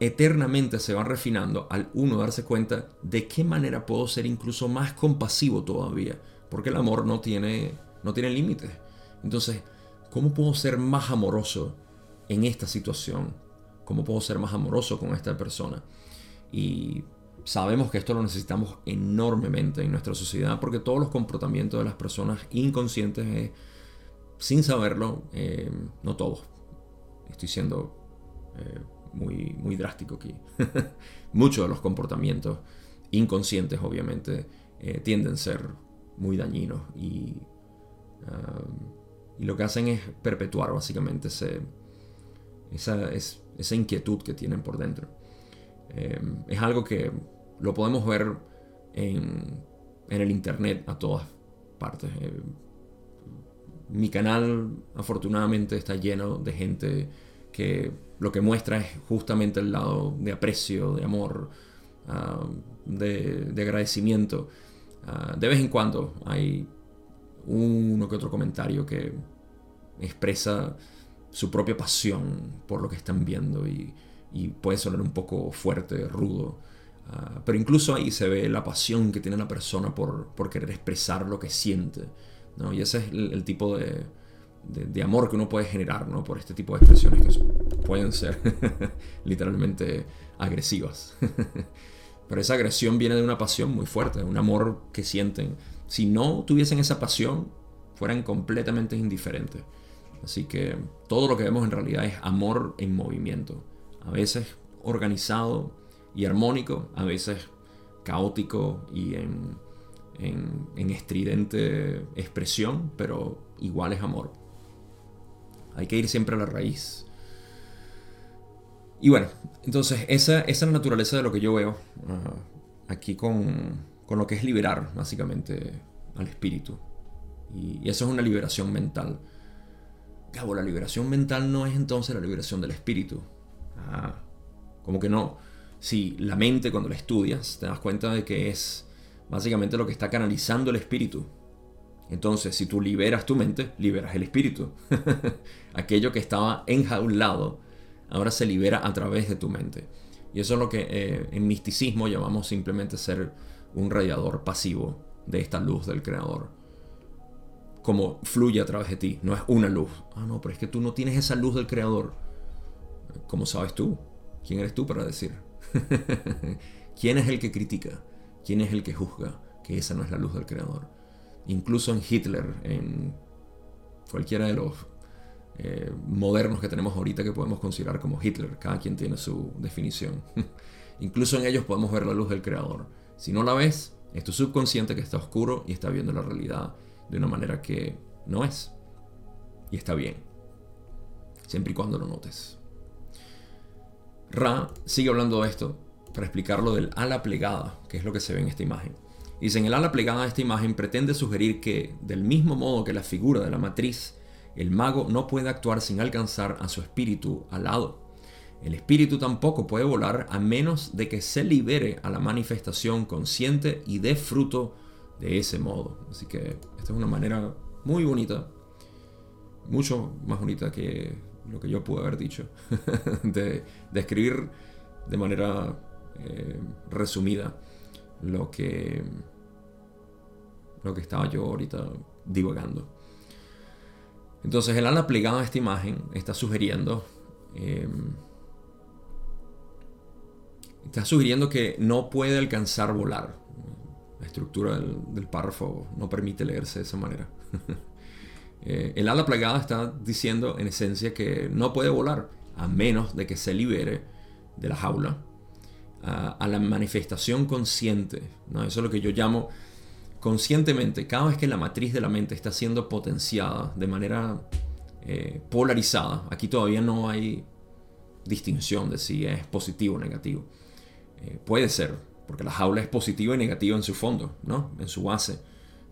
eternamente se va refinando al uno darse cuenta de qué manera puedo ser incluso más compasivo todavía, porque el amor no tiene, no tiene límites. Entonces, ¿cómo puedo ser más amoroso en esta situación? ¿Cómo puedo ser más amoroso con esta persona? Y sabemos que esto lo necesitamos enormemente en nuestra sociedad porque todos los comportamientos de las personas inconscientes, sin saberlo, eh, no todos, estoy siendo eh, muy, muy drástico aquí, [laughs] muchos de los comportamientos inconscientes obviamente eh, tienden a ser muy dañinos y, y, lo que hacen es perpetuar básicamente ese, esa, esa inquietud que tienen por dentro. es algo que lo podemos ver en, el internet a todas partes. Eh, mi canal afortunadamente está lleno de gente que lo que muestra es justamente el lado de aprecio, de amor, ah, de, agradecimiento. Ah, de vez en cuando hay uno que otro comentario que expresa su propia pasión por lo que están viendo y, y puede sonar un poco fuerte, rudo. Ah, pero incluso ahí se ve la pasión que tiene la persona por, querer expresar lo que siente. Y ese es el, tipo de, amor que uno puede generar por este tipo de expresiones que pueden ser [laughs] literalmente agresivas. [laughs] pero esa agresión viene de una pasión muy fuerte, un amor que sienten. Si no tuviesen esa pasión, fueran completamente indiferentes. Así que todo lo que vemos en realidad es amor en movimiento. A veces organizado, y armónico, a veces caótico y en, en, estridente expresión, pero igual es amor. Hay que ir siempre a la raíz. Y bueno, entonces esa, esa es la naturaleza de lo que yo veo ah, aquí con, con, lo que es liberar básicamente al espíritu. Y, eso es una liberación mental. Cabo, la liberación mental no es entonces la liberación del espíritu. Ah, como que no si la mente cuando la estudias te das cuenta de que es básicamente lo que está canalizando el espíritu. Entonces, si tú liberas tu mente, liberas el espíritu. [laughs] Aquello que estaba enjaulado, ahora se libera a través de tu mente. Y eso es lo que eh, en misticismo llamamos simplemente ser un radiador pasivo de esta luz del creador. Como fluye a través de ti, no es una luz. Ah, no, pero es que tú no tienes esa luz del creador. ¿Cómo sabes tú? ¿Quién eres tú para decir? [laughs] ¿Quién es el que critica? ¿Quién es el que juzga que esa no es la luz del creador? Incluso en Hitler, en cualquiera de los eh, modernos que tenemos ahorita que podemos considerar como Hitler, cada quien tiene su definición. [laughs] Incluso en ellos podemos ver la luz del creador. Si no la ves, es tu subconsciente que está oscuro y está viendo la realidad de una manera que no es. Y está bien. Siempre y cuando lo notes. Ra sigue hablando de esto para explicarlo del ala plegada, que es lo que se ve en esta imagen. Dice, en el ala plegada de esta imagen pretende sugerir que, del mismo modo que la figura de la matriz, el mago no puede actuar sin alcanzar a su espíritu alado. El espíritu tampoco puede volar a menos de que se libere a la manifestación consciente y dé fruto de ese modo. Así que esta es una manera muy bonita, mucho más bonita que lo que yo pude haber dicho, [laughs] de describir de manera eh, resumida lo que, lo que estaba yo ahorita divagando. Entonces el ala plegada a esta imagen está sugiriendo em, está sugiriendo que no puede alcanzar volar. La estructura del, párrafo no permite leerse de esa manera. [laughs] Eh, el ala plagada está diciendo en esencia que no puede volar a menos de que se libere de la jaula a, la manifestación consciente. ¿no? Eso es lo que yo llamo conscientemente. Cada vez que la matriz de la mente está siendo potenciada de manera eh, polarizada, aquí todavía no hay distinción de si es positivo o negativo. Eh, puede ser, porque la jaula es positiva y negativa en su fondo, ¿no? en su base.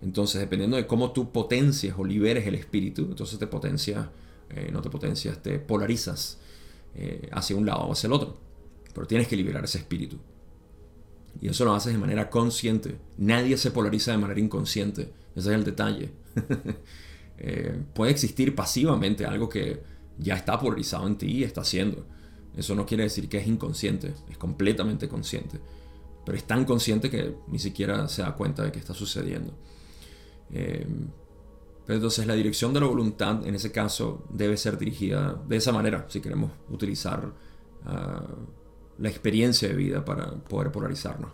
Entonces, dependiendo de cómo tú potencias o liberes el espíritu, entonces te potencias, eh, no te potencias, te polarizas hacia un lado o hacia el otro. Pero tienes que liberar ese espíritu. Y eso lo haces de manera consciente. Nadie se polariza de manera inconsciente. Ese es el detalle. [laughs] Eh, puede existir pasivamente algo que ya está polarizado en ti y está haciendo. Eso no quiere decir que es inconsciente, es completamente consciente. Pero es tan consciente que ni siquiera se da cuenta de que está sucediendo. Eh, pero entonces la dirección de la voluntad en ese caso debe ser dirigida de esa manera, si queremos utilizar ah, la experiencia de vida para poder polarizarnos.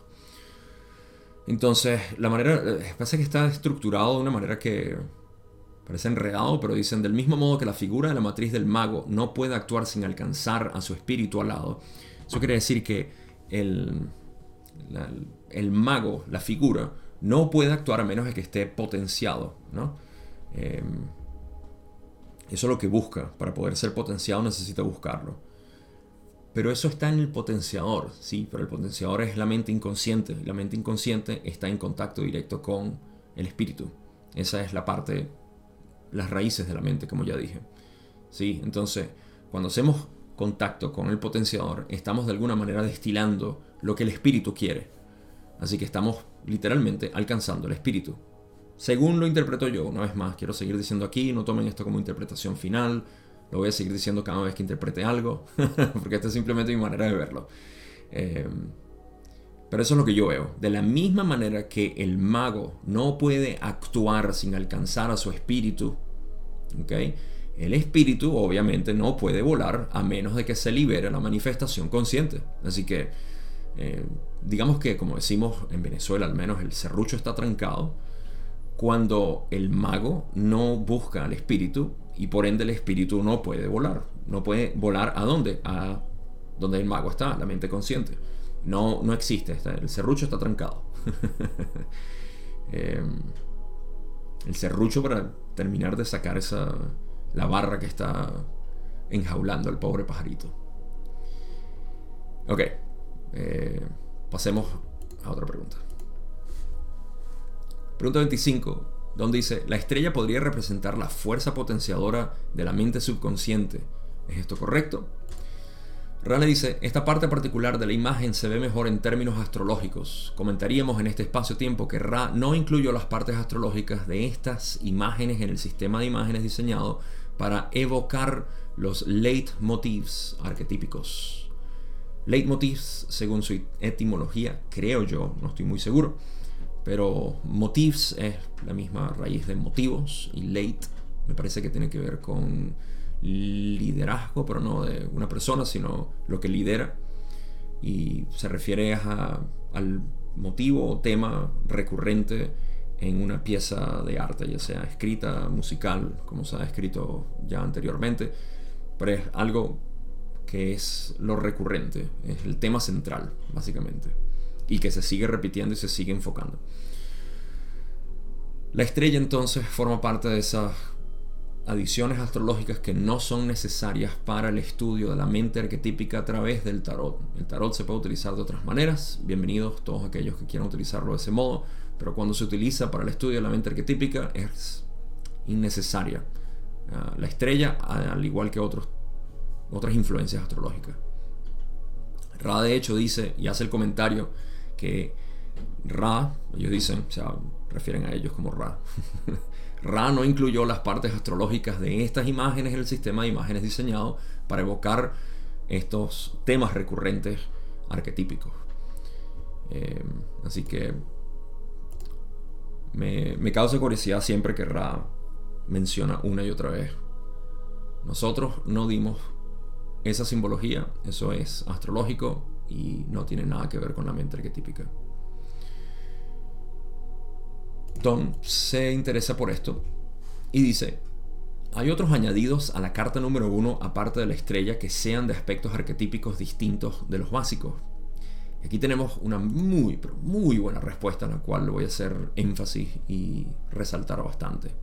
Entonces, la manera, eh, parece que está estructurado de una manera que parece enredado, pero dicen del mismo modo que la figura de la matriz del mago no puede actuar sin alcanzar a su espíritu al lado. Eso quiere decir que el, el mago, la figura, no puede actuar a menos de que esté potenciado, ¿no? Em, eso es lo que busca. Para poder ser potenciado necesita buscarlo. Pero eso está en el potenciador, sí, pero el potenciador es la mente inconsciente. La mente inconsciente está en contacto directo con el espíritu. Esa es la parte, las raíces de la mente, como ya dije. Sí, entonces, cuando hacemos contacto con el potenciador, estamos de alguna manera destilando lo que el espíritu quiere. Así que estamos literalmente alcanzando el espíritu. Según lo interpreto yo, una vez más, quiero seguir diciendo aquí, no tomen esto como interpretación final, lo voy a seguir diciendo cada vez que interprete algo, [laughs] porque esta es simplemente mi manera de verlo. Eh, pero eso es lo que yo veo. De la misma manera que el mago no puede actuar sin alcanzar a su espíritu, el espíritu obviamente no puede volar a menos de que se libere la manifestación consciente. Así que, eh, digamos que como decimos en Venezuela al menos, el serrucho está trancado. Cuando el mago no busca al espíritu, y por ende el espíritu no puede volar. No puede volar a dónde? A donde el mago está, la mente consciente. No, no existe, el serrucho está trancado. [laughs] Em, el serrucho para terminar de sacar esa la barra que está enjaulando al pobre pajarito. Ok, eh, pasemos a otra pregunta. Pregunta 25 donde dice, la estrella podría representar la fuerza potenciadora de la mente subconsciente. ¿Es esto correcto? Rale dice, esta parte particular de la imagen se ve mejor en términos astrológicos. Comentaríamos en este espacio-tiempo que Ra no incluyó las partes astrológicas de estas imágenes en el sistema de imágenes diseñado para evocar los leitmotivs arquetípicos. Leitmotivs, según su etimología, creo yo, no estoy muy seguro, pero motifs es la misma raíz de motivos y late me parece que tiene que ver con liderazgo, pero no de una persona, sino lo que lidera. Y se refiere al motivo o tema recurrente en una pieza de arte, ya sea escrita, musical, como se ha escrito ya anteriormente, pero es algo que es lo recurrente, es el tema central, básicamente y que se sigue repitiendo y se sigue enfocando. La estrella entonces forma parte de esas adiciones astrológicas que no son necesarias para el estudio de la mente arquetípica a través del tarot. El tarot se puede utilizar de otras maneras, bienvenidos todos aquellos que quieran utilizarlo de ese modo, pero cuando se utiliza para el estudio de la mente arquetípica es innecesaria. Ah, la estrella, al igual que otros, otras influencias astrológicas. Ra de hecho dice y hace el comentario que Ra, ellos dicen, o sea, refieren a ellos como Ra. [laughs] Ra no incluyó las partes astrológicas de estas imágenes en el sistema de imágenes diseñado para evocar estos temas recurrentes arquetípicos. Eh, así que me, me causa curiosidad siempre que Ra menciona una y otra vez. Nosotros no dimos esa simbología, eso es astrológico, y no tiene nada que ver con la mente arquetípica. Don se interesa por esto y dice, hay otros añadidos a la carta número uno aparte de la estrella que sean de aspectos arquetípicos distintos de los básicos. Aquí tenemos una muy, muy buena respuesta en la cual voy a hacer énfasis y resaltar bastante.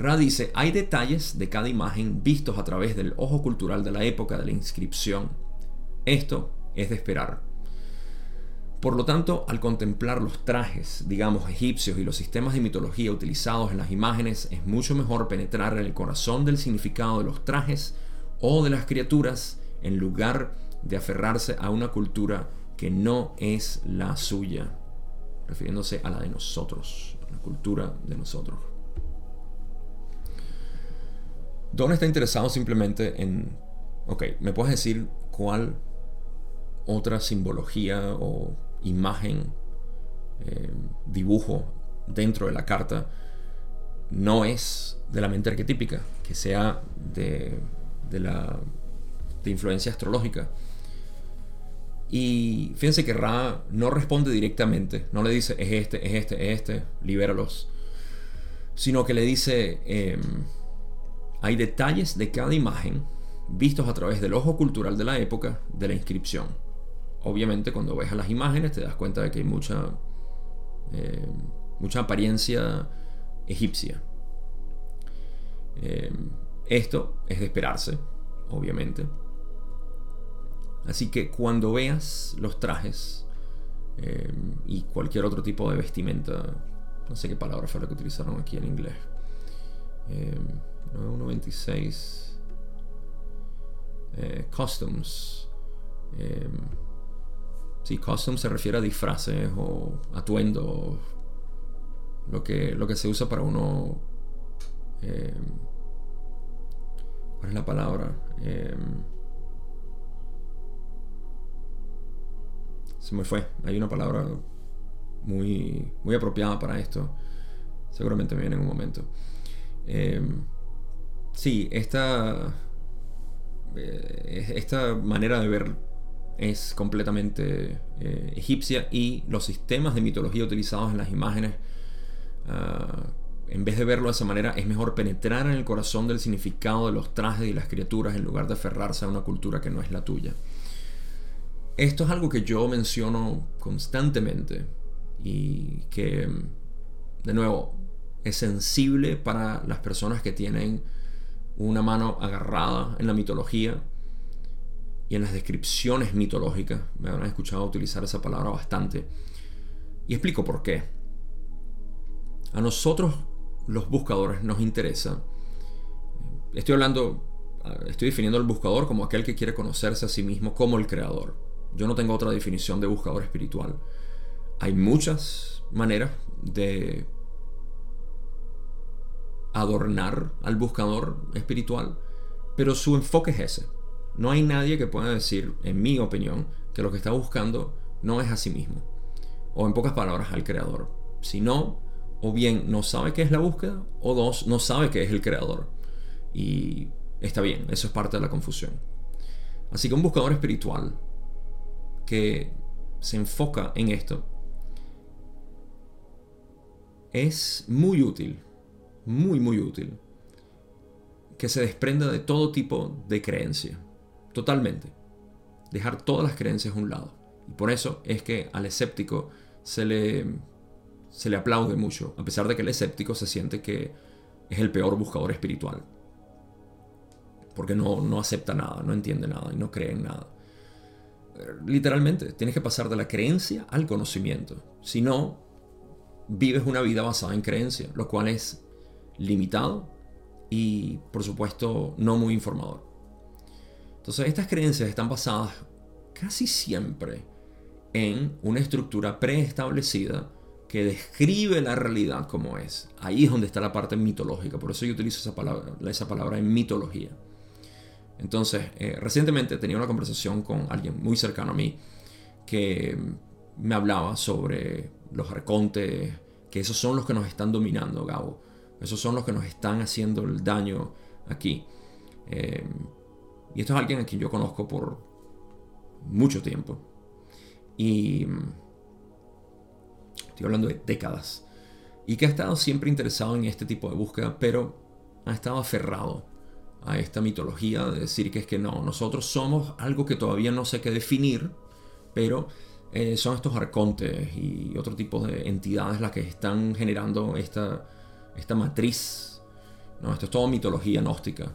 Ra dice, hay detalles de cada imagen vistos a través del ojo cultural de la época de la inscripción. Esto es de esperar. Por lo tanto, al contemplar los trajes, digamos, egipcios y los sistemas de mitología utilizados en las imágenes, es mucho mejor penetrar en el corazón del significado de los trajes o de las criaturas en lugar de aferrarse a una cultura que no es la suya, refiriéndose a la de nosotros, la cultura de nosotros. Don está interesado simplemente en, ok, ¿me puedes decir cuál otra simbología o imagen, eh, dibujo dentro de la carta no es de la mente arquetípica, que sea de, de la de influencia astrológica? Y fíjense que Ra no responde directamente, no le dice es este, es este, es este, libéralos, sino que le dice em, hay detalles de cada imagen vistos a través del ojo cultural de la época de la inscripción. Obviamente cuando ves a las imágenes te das cuenta de que hay mucha, em, mucha apariencia egipcia. Em, esto es de esperarse, obviamente. Así que cuando veas los trajes eh, y cualquier otro tipo de vestimenta, no sé qué palabra fue la que utilizaron aquí en inglés. Eh, 9126 eh, Customs. Eh, sí, costumes se refiere a disfraces o atuendo. Lo que, lo que se usa para uno. Eh, ¿Cuál es la palabra? se me fue. Hay una palabra muy, muy apropiada para esto. Seguramente me viene en un momento. Em, sí, esta, eh, esta manera de ver es completamente eh, egipcia y los sistemas de mitología utilizados en las imágenes, ah, en vez de verlo de esa manera, es mejor penetrar en el corazón del significado de los trajes y las criaturas en lugar de aferrarse a una cultura que no es la tuya. Esto es algo que yo menciono constantemente y que, de nuevo, es sensible para las personas que tienen una mano agarrada en la mitología y en las descripciones mitológicas. Me han escuchado utilizar esa palabra bastante. Y explico por qué. A nosotros, los buscadores, nos interesa. Estoy hablando, estoy definiendo al buscador como aquel que quiere conocerse a sí mismo como el creador. Yo no tengo otra definición de buscador espiritual. Hay muchas maneras de adornar al buscador espiritual, pero su enfoque es ese. No hay nadie que pueda decir, en mi opinión, que lo que está buscando no es a sí mismo, o en pocas palabras al creador, sino o bien no sabe qué es la búsqueda, o dos, no sabe qué es el creador. Y está bien, eso es parte de la confusión. Así que un buscador espiritual que se enfoca en esto es muy útil, muy muy útil, que se desprenda de todo tipo de creencia, totalmente. Dejar todas las creencias a un lado. Y por eso es que al escéptico se le, se le aplaude mucho, a pesar de que el escéptico se siente que es el peor buscador espiritual. Porque no, no acepta nada, no entiende nada y no cree en nada literalmente, tienes que pasar de la creencia al conocimiento. Si no, vives una vida basada en creencia, lo cual es limitado y, por supuesto, no muy informador. Entonces, estas creencias están basadas casi siempre en una estructura preestablecida que describe la realidad como es. Ahí es donde está la parte mitológica, por eso yo utilizo esa palabra, esa palabra en mitología. Entonces, eh, recientemente tenía una conversación con alguien muy cercano a mí que me hablaba sobre los arcontes, que esos son los que nos están dominando, Gabo. Esos son los que nos están haciendo el daño aquí. Eh, y esto es alguien a quien yo conozco por mucho tiempo. Y estoy hablando de décadas. Y que ha estado siempre interesado en este tipo de búsqueda, pero ha estado aferrado a esta mitología de decir que es que no, nosotros somos algo que todavía no sé qué definir, pero eh, son estos arcontes y otro tipo de entidades las que están generando esta, esta matriz. ¿no? Esto es todo mitología gnóstica.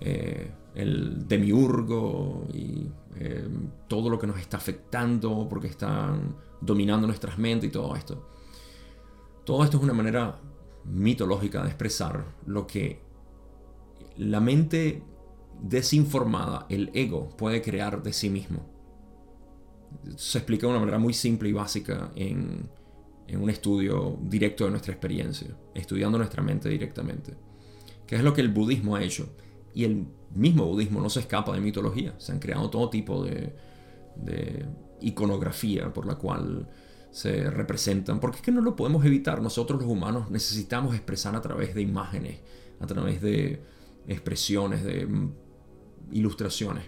Eh, el demiurgo y eh, todo lo que nos está afectando porque están dominando nuestras mentes y todo esto. Todo esto es una manera mitológica de expresar lo que la mente desinformada, el ego, puede crear de sí mismo. Se explica de una manera muy simple y básica en, en un estudio directo de nuestra experiencia, estudiando nuestra mente directamente. Que es lo que el budismo ha hecho. Y el mismo budismo no se escapa de mitología. Se han creado todo tipo de, de iconografía por la cual se representan. Porque es que no lo podemos evitar. Nosotros los humanos necesitamos expresar a través de imágenes, a través de expresiones, de mm, ilustraciones.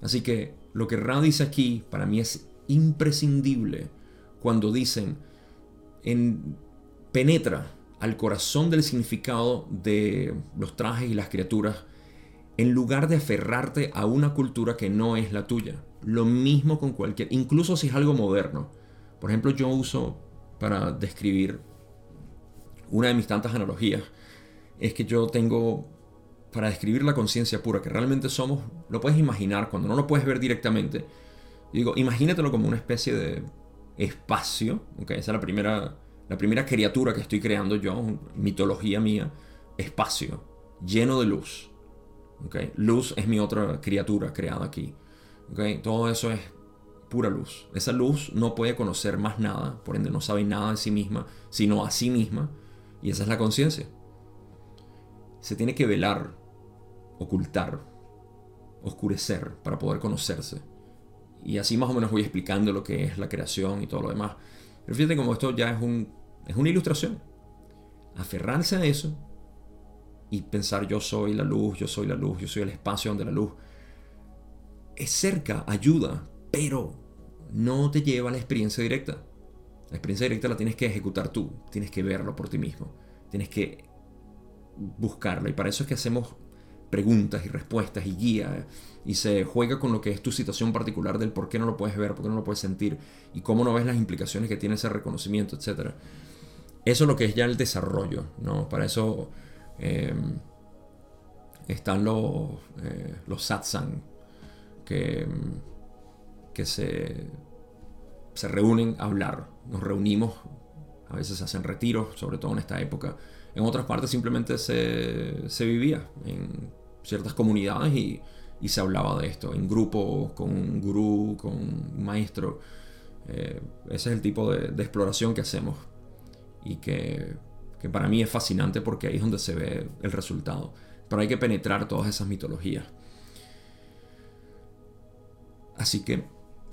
Así que lo que Ra dice aquí para mí es imprescindible cuando dicen en, penetra al corazón del significado de los trajes y las criaturas en lugar de aferrarte a una cultura que no es la tuya. Lo mismo con cualquier, incluso si es algo moderno. Por ejemplo, yo uso para describir una de mis tantas analogías, es que yo tengo para describir la conciencia pura que realmente somos, lo puedes imaginar cuando no lo puedes ver directamente. digo, imagínatelo como una especie de espacio, okay, esa es la primera, la primera criatura que estoy creando yo, mitología mía, espacio, lleno de luz. Okay. Luz es mi otra criatura creada aquí. Okay. Todo eso es pura luz. Esa luz no puede conocer más nada, por ende no sabe nada de sí misma, sino a sí misma. Y esa es la conciencia. Se tiene que velar ocultar, oscurecer para poder conocerse. Y así más o menos voy explicando lo que es la creación y todo lo demás. Pero fíjate como esto ya es, un, es una ilustración. Aferrarse a eso y pensar yo soy la luz, yo soy la luz, yo soy el espacio donde la luz es cerca, ayuda, pero no te lleva a la experiencia directa. La experiencia directa la tienes que ejecutar tú, tienes que verlo por ti mismo, tienes que buscarlo. Y para eso es que hacemos preguntas y respuestas y guía y se juega con lo que es tu situación particular del por qué no lo puedes ver, por qué no lo puedes sentir y cómo no ves las implicaciones que tiene ese reconocimiento, etc. Eso es lo que es ya el desarrollo, ¿no? Para eso em, están los, eh, los satsang que, que se, se reúnen a hablar. Nos reunimos, a veces se hacen retiros, sobre todo en esta época. En otras partes simplemente se, se vivía en ciertas comunidades y, se hablaba de esto, en grupos, con un gurú, con un maestro. Eh, ese es el tipo de, exploración que hacemos y que, que, para mí es fascinante porque ahí es donde se ve el resultado. Pero hay que penetrar todas esas mitologías. Así que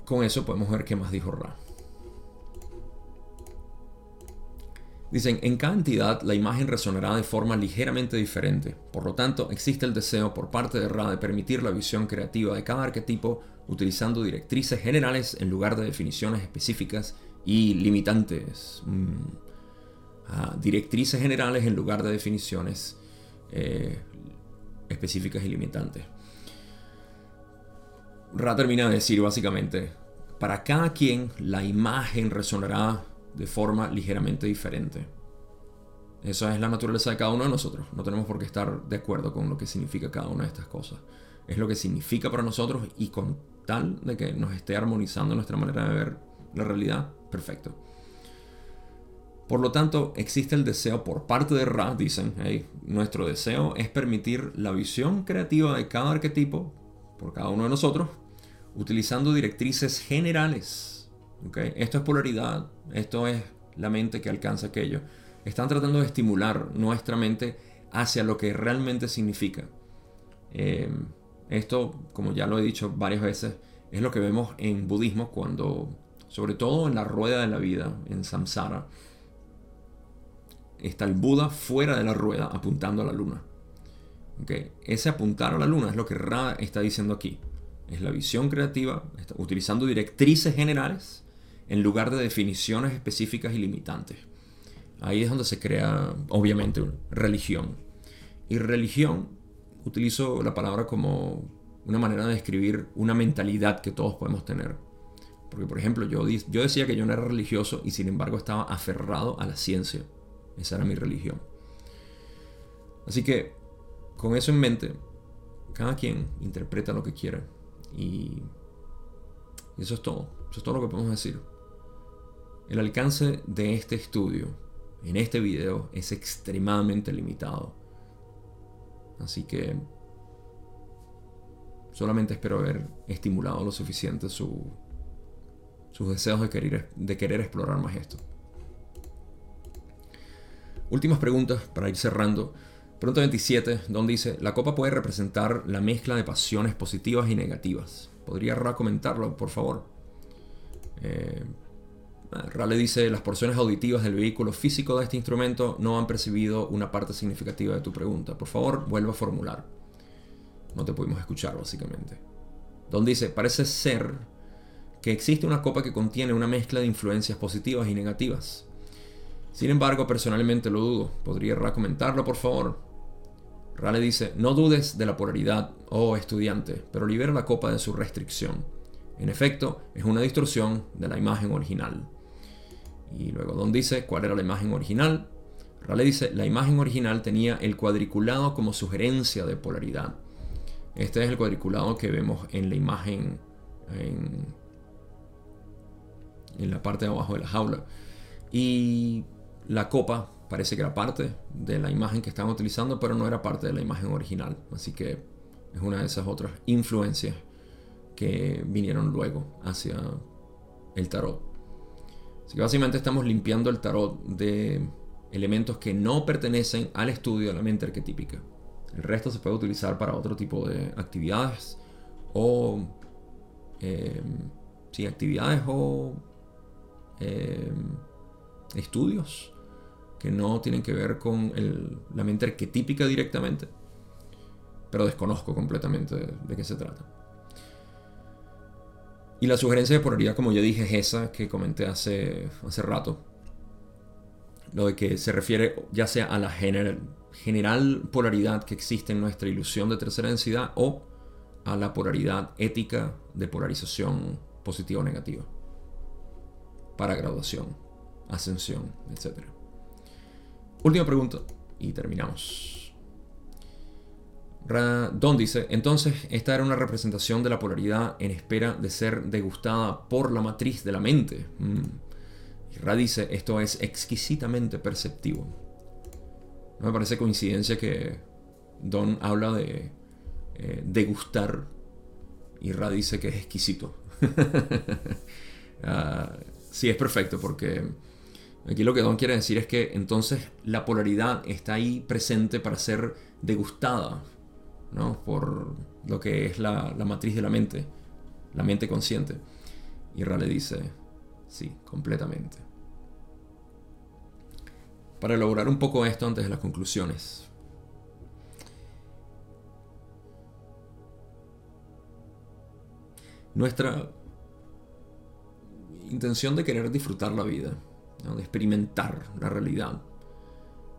con eso podemos ver qué más dijo Ra. Dicen, en cada entidad la imagen resonará de forma ligeramente diferente. Por lo tanto, existe el deseo por parte de Ra de permitir la visión creativa de cada arquetipo utilizando directrices generales en lugar de definiciones específicas y limitantes. Mm. Ah, directrices generales en lugar de definiciones eh, específicas y limitantes. Ra termina de decir básicamente, para cada quien la imagen resonará de forma ligeramente diferente. Esa es la naturaleza de cada uno de nosotros. No tenemos por qué estar de acuerdo con lo que significa cada una de estas cosas. Es lo que significa para nosotros y con tal de que nos esté armonizando nuestra manera de ver la realidad, perfecto. Por lo tanto, existe el deseo por parte de Ra, dicen, nuestro deseo es permitir la visión creativa de cada arquetipo, por cada uno de nosotros, utilizando directrices generales esto es polaridad, esto es la mente que alcanza aquello. Están tratando de estimular nuestra mente hacia lo que realmente significa. Em, esto, como ya lo he dicho varias veces, es lo que vemos en budismo cuando, sobre todo en la rueda de la vida, en samsara, está el Buda fuera de la rueda apuntando a la luna. Ese apuntar a la luna es lo que Ra está diciendo aquí. es la visión creativa, utilizando directrices generales en lugar de definiciones específicas y limitantes. Ahí es donde se crea, obviamente, religión. Y religión, utilizo la palabra como una manera de describir una mentalidad que todos podemos tener. Porque, por ejemplo, yo, yo decía que yo no era religioso y sin embargo estaba aferrado a la ciencia. Esa era mi religión. Así que, con eso en mente, cada quien interpreta lo que quiere. Y eso es todo. Eso es todo lo que podemos decir. El alcance de este estudio en este video es extremadamente limitado. Así que solamente espero haber estimulado lo suficiente su, sus deseos de querer, explorar más esto. Últimas preguntas para ir cerrando. Pregunta 27, donde dice, la copa puede representar la mezcla de pasiones positivas y negativas. ¿Podría comentarlo, por favor? Eh, Ra le dice, las porciones auditivas del vehículo físico de este instrumento no han percibido una parte significativa de tu pregunta. Por favor, vuelva a formular. No te pudimos escuchar, básicamente. Donde dice, parece ser que existe una copa que contiene una mezcla de influencias positivas y negativas. Sin embargo, personalmente lo dudo. ¿Podría Ra comentarlo, por favor? Rale dice, no dudes de la polaridad, oh estudiante, pero libera la copa de su restricción. En efecto, es una distorsión de la imagen original. Y luego Don dice, ¿cuál era la imagen original? Rale dice, la imagen original tenía el cuadriculado como sugerencia de polaridad. Este es el cuadriculado que vemos en la imagen en, en la parte de abajo de la jaula. Y la copa parece que era parte de la imagen que estaban utilizando, pero no era parte de la imagen original. Así que es una de esas otras influencias que vinieron luego hacia el tarot. Así que básicamente estamos limpiando el tarot de elementos que no pertenecen al estudio de la mente arquetípica. El resto se puede utilizar para otro tipo de actividades o... Sí, actividades o... Eh, estudios que no tienen que ver con la mente arquetípica directamente, pero desconozco completamente de, qué se trata. Y la sugerencia de polaridad, como ya dije, es esa que comenté hace, hace rato. Lo de que se refiere ya sea a la general, general polaridad que existe en nuestra ilusión de tercera densidad o a la polaridad ética de polarización positiva o negativa. Para graduación, ascensión, etc. Última pregunta y terminamos. Don dice, entonces esta era una representación de la polaridad en espera de ser degustada por la matriz de la mente. Mm. Ra dice, esto es exquisitamente perceptivo. No me parece coincidencia que Don habla de eh, degustar y Ra dice que es exquisito. [laughs] Ah, sí, es perfecto porque Aquí lo que Don quiere decir es que entonces la polaridad está ahí presente para ser degustada por lo que es la, matriz de la mente, la mente consciente. Y Rale dice, sí, completamente. Para elaborar un poco esto antes de las conclusiones. Nuestra intención de querer disfrutar la vida de experimentar la realidad,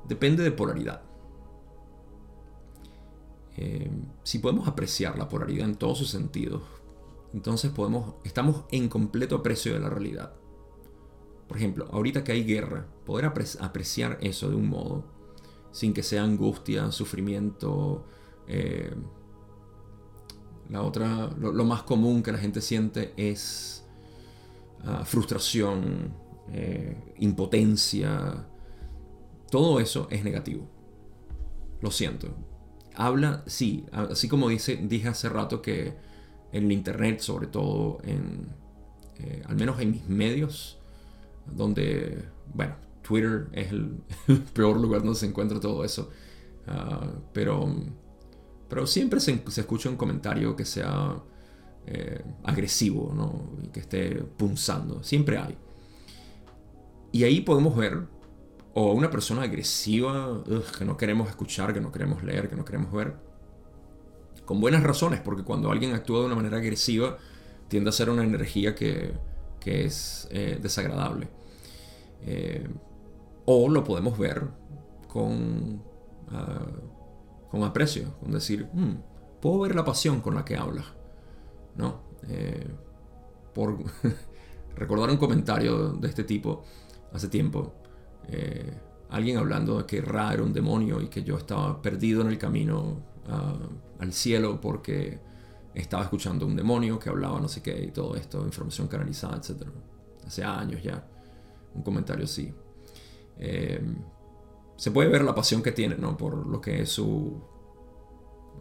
depende de polaridad. Eh, si podemos apreciar la polaridad en todos sus sentidos, entonces podemos, estamos en completo aprecio de la realidad. Por ejemplo, ahorita que hay guerra, poder apreciar eso de un modo, sin que sea angustia, sufrimiento, eh, la otra, lo, más común que la gente siente es ah, frustración, eh, impotencia, todo eso es negativo. Lo siento. Habla, sí, así como dice, dije hace rato que en internet, sobre todo en, eh, al menos en mis medios, donde, bueno, Twitter es el, [laughs] peor lugar donde se encuentra todo eso. Ah, pero, pero siempre se, escucha un comentario que sea eh, agresivo, ¿no? Que esté punzando. Siempre hay. Y ahí podemos ver o una persona agresiva que no queremos escuchar, que no queremos leer, que no queremos ver, con buenas razones, porque cuando alguien actúa de una manera agresiva, tiende a ser una energía que, es eh, desagradable. Eh, o lo podemos ver con, ah, con aprecio, con decir, hmm, puedo ver la pasión con la que hablas. ¿No? Eh, por [laughs] recordar un comentario de este tipo hace tiempo, alguien hablando de que Ra era un demonio y que yo estaba perdido en el camino ah, al cielo porque estaba escuchando un demonio que hablaba no sé qué y todo esto, información canalizada, etc. Hace años ya, un comentario así. Eh, se puede ver la pasión que tiene, ¿no? Por lo que es su,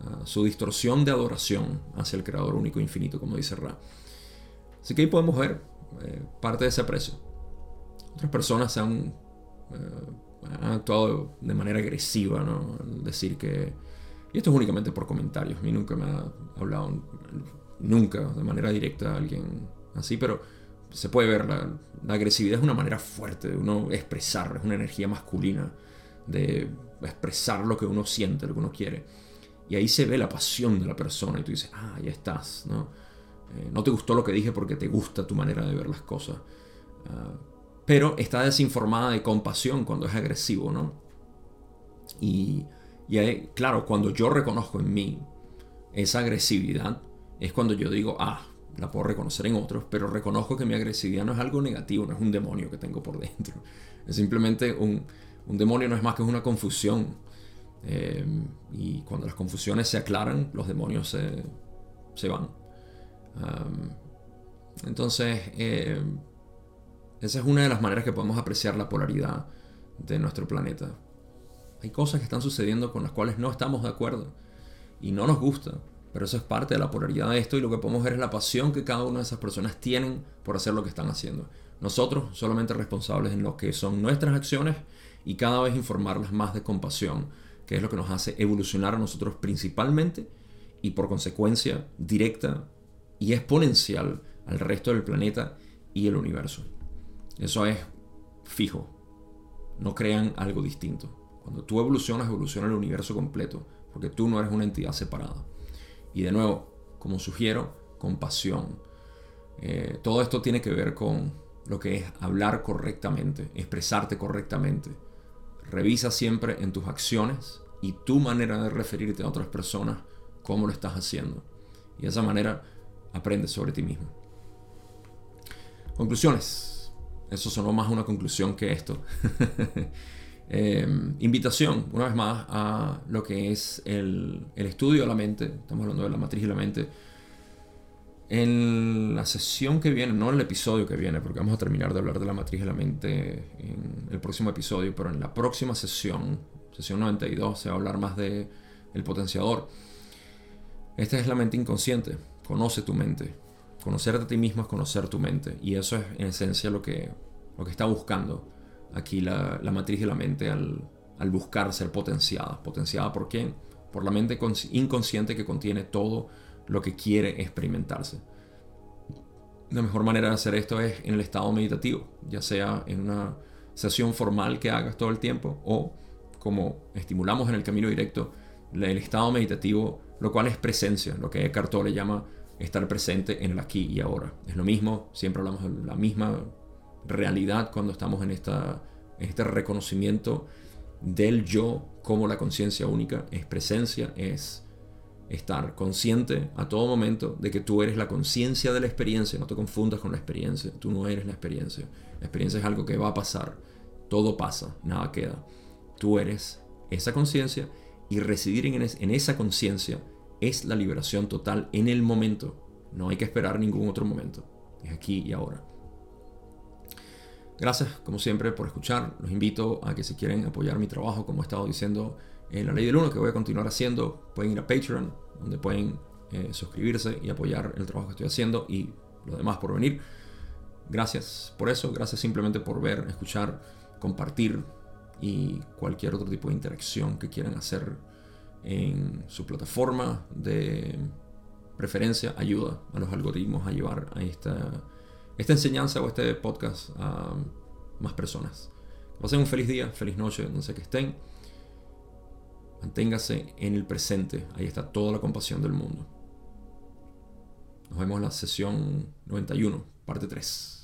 ah, su distorsión de adoración hacia el Creador único e infinito, como dice Ra. Así que ahí podemos ver eh, parte de ese aprecio. Otras personas se han, eh, han actuado de manera agresiva, ¿no? decir que y esto es únicamente por comentarios. A mí nunca me ha hablado, nunca de manera directa a alguien así, pero se puede ver, la, agresividad es una manera fuerte de uno expresar, es una energía masculina de expresar lo que uno siente, lo que uno quiere. Y ahí se ve la pasión de la persona y tú dices, ah, ya estás, ¿no? Eh, no te gustó lo que dije porque te gusta tu manera de ver las cosas. Ah, pero está desinformada de compasión cuando es agresivo, ¿no? Y y claro, cuando yo reconozco en mí esa agresividad, es cuando yo digo, ah, la puedo reconocer en otros, pero reconozco que mi agresividad no es algo negativo, no es un demonio que tengo por dentro. Es simplemente un, un demonio, no es más que una confusión. Eh, y cuando las confusiones se aclaran, los demonios se, se van. entonces, eh, esa es una de las maneras que podemos apreciar la polaridad de nuestro planeta. Hay cosas que están sucediendo con las cuales no estamos de acuerdo y no nos gusta, pero eso es parte de la polaridad de esto y lo que podemos ver es la pasión que cada una de esas personas tienen por hacer lo que están haciendo. Nosotros solamente responsables en lo que son nuestras acciones y cada vez informarlas más de compasión, que es lo que nos hace evolucionar a nosotros principalmente y por consecuencia directa y exponencial al resto del planeta y el universo. Eso es fijo. No crean algo distinto. Cuando tú evolucionas, evoluciona el universo completo, porque tú no eres una entidad separada. Y de nuevo, como sugiero, compasión. Eh, todo esto tiene que ver con lo que es hablar correctamente, expresarte correctamente. Revisa siempre en tus acciones y tu manera de referirte a otras personas cómo lo estás haciendo. Y de esa manera aprendes sobre ti mismo. Conclusiones. Eso sonó más una conclusión que esto. [laughs] Em, invitación, una vez más, a lo que es el, estudio de la mente. Estamos hablando de la matriz de la mente. En la sesión que viene, no en el episodio que viene, porque vamos a terminar de hablar de la matriz de la mente en el próximo episodio, pero en la próxima sesión, sesión 92, se va a hablar más de el potenciador. Esta es la mente inconsciente. Conoce tu mente. Conocerte a ti mismo es conocer tu mente. Y eso es en esencia lo que, lo que está buscando aquí la, matriz de la mente al, buscar ser potenciada. ¿Potenciada por quién? Por la mente inconsciente que contiene todo lo que quiere experimentarse. La mejor manera de hacer esto es en el estado meditativo, ya sea en una sesión formal que hagas todo el tiempo o como estimulamos en el camino directo, el estado meditativo, lo cual es presencia, lo que Eckhart Tolle llama estar presente en el aquí y ahora. Es lo mismo, siempre hablamos de la misma realidad cuando estamos en, esta, este reconocimiento del yo como la conciencia única, es presencia, es estar consciente a todo momento de que tú eres la conciencia de la experiencia, no te confundas con la experiencia, tú no eres la experiencia, la experiencia es algo que va a pasar, todo pasa, nada queda, tú eres esa conciencia y residir en, en esa conciencia es la liberación total en el momento, no hay que esperar ningún otro momento, es aquí y ahora. Gracias, como siempre, por escuchar. Los invito a que si quieren apoyar mi trabajo, como he estado diciendo en la ley del 1, que voy a continuar haciendo, pueden ir a Patreon, donde pueden eh, suscribirse y apoyar el trabajo que estoy haciendo y lo demás por venir. Gracias por eso, gracias simplemente por ver, escuchar, compartir y cualquier otro tipo de interacción que quieran hacer en su plataforma de preferencia ayuda a los algoritmos a llevar a esta esta enseñanza o este podcast a más personas. Pasen un feliz día, feliz noche, no sé que estén. Manténgase en el presente. Ahí está toda la compasión del mundo. Nos vemos en la sesión 91, parte 3.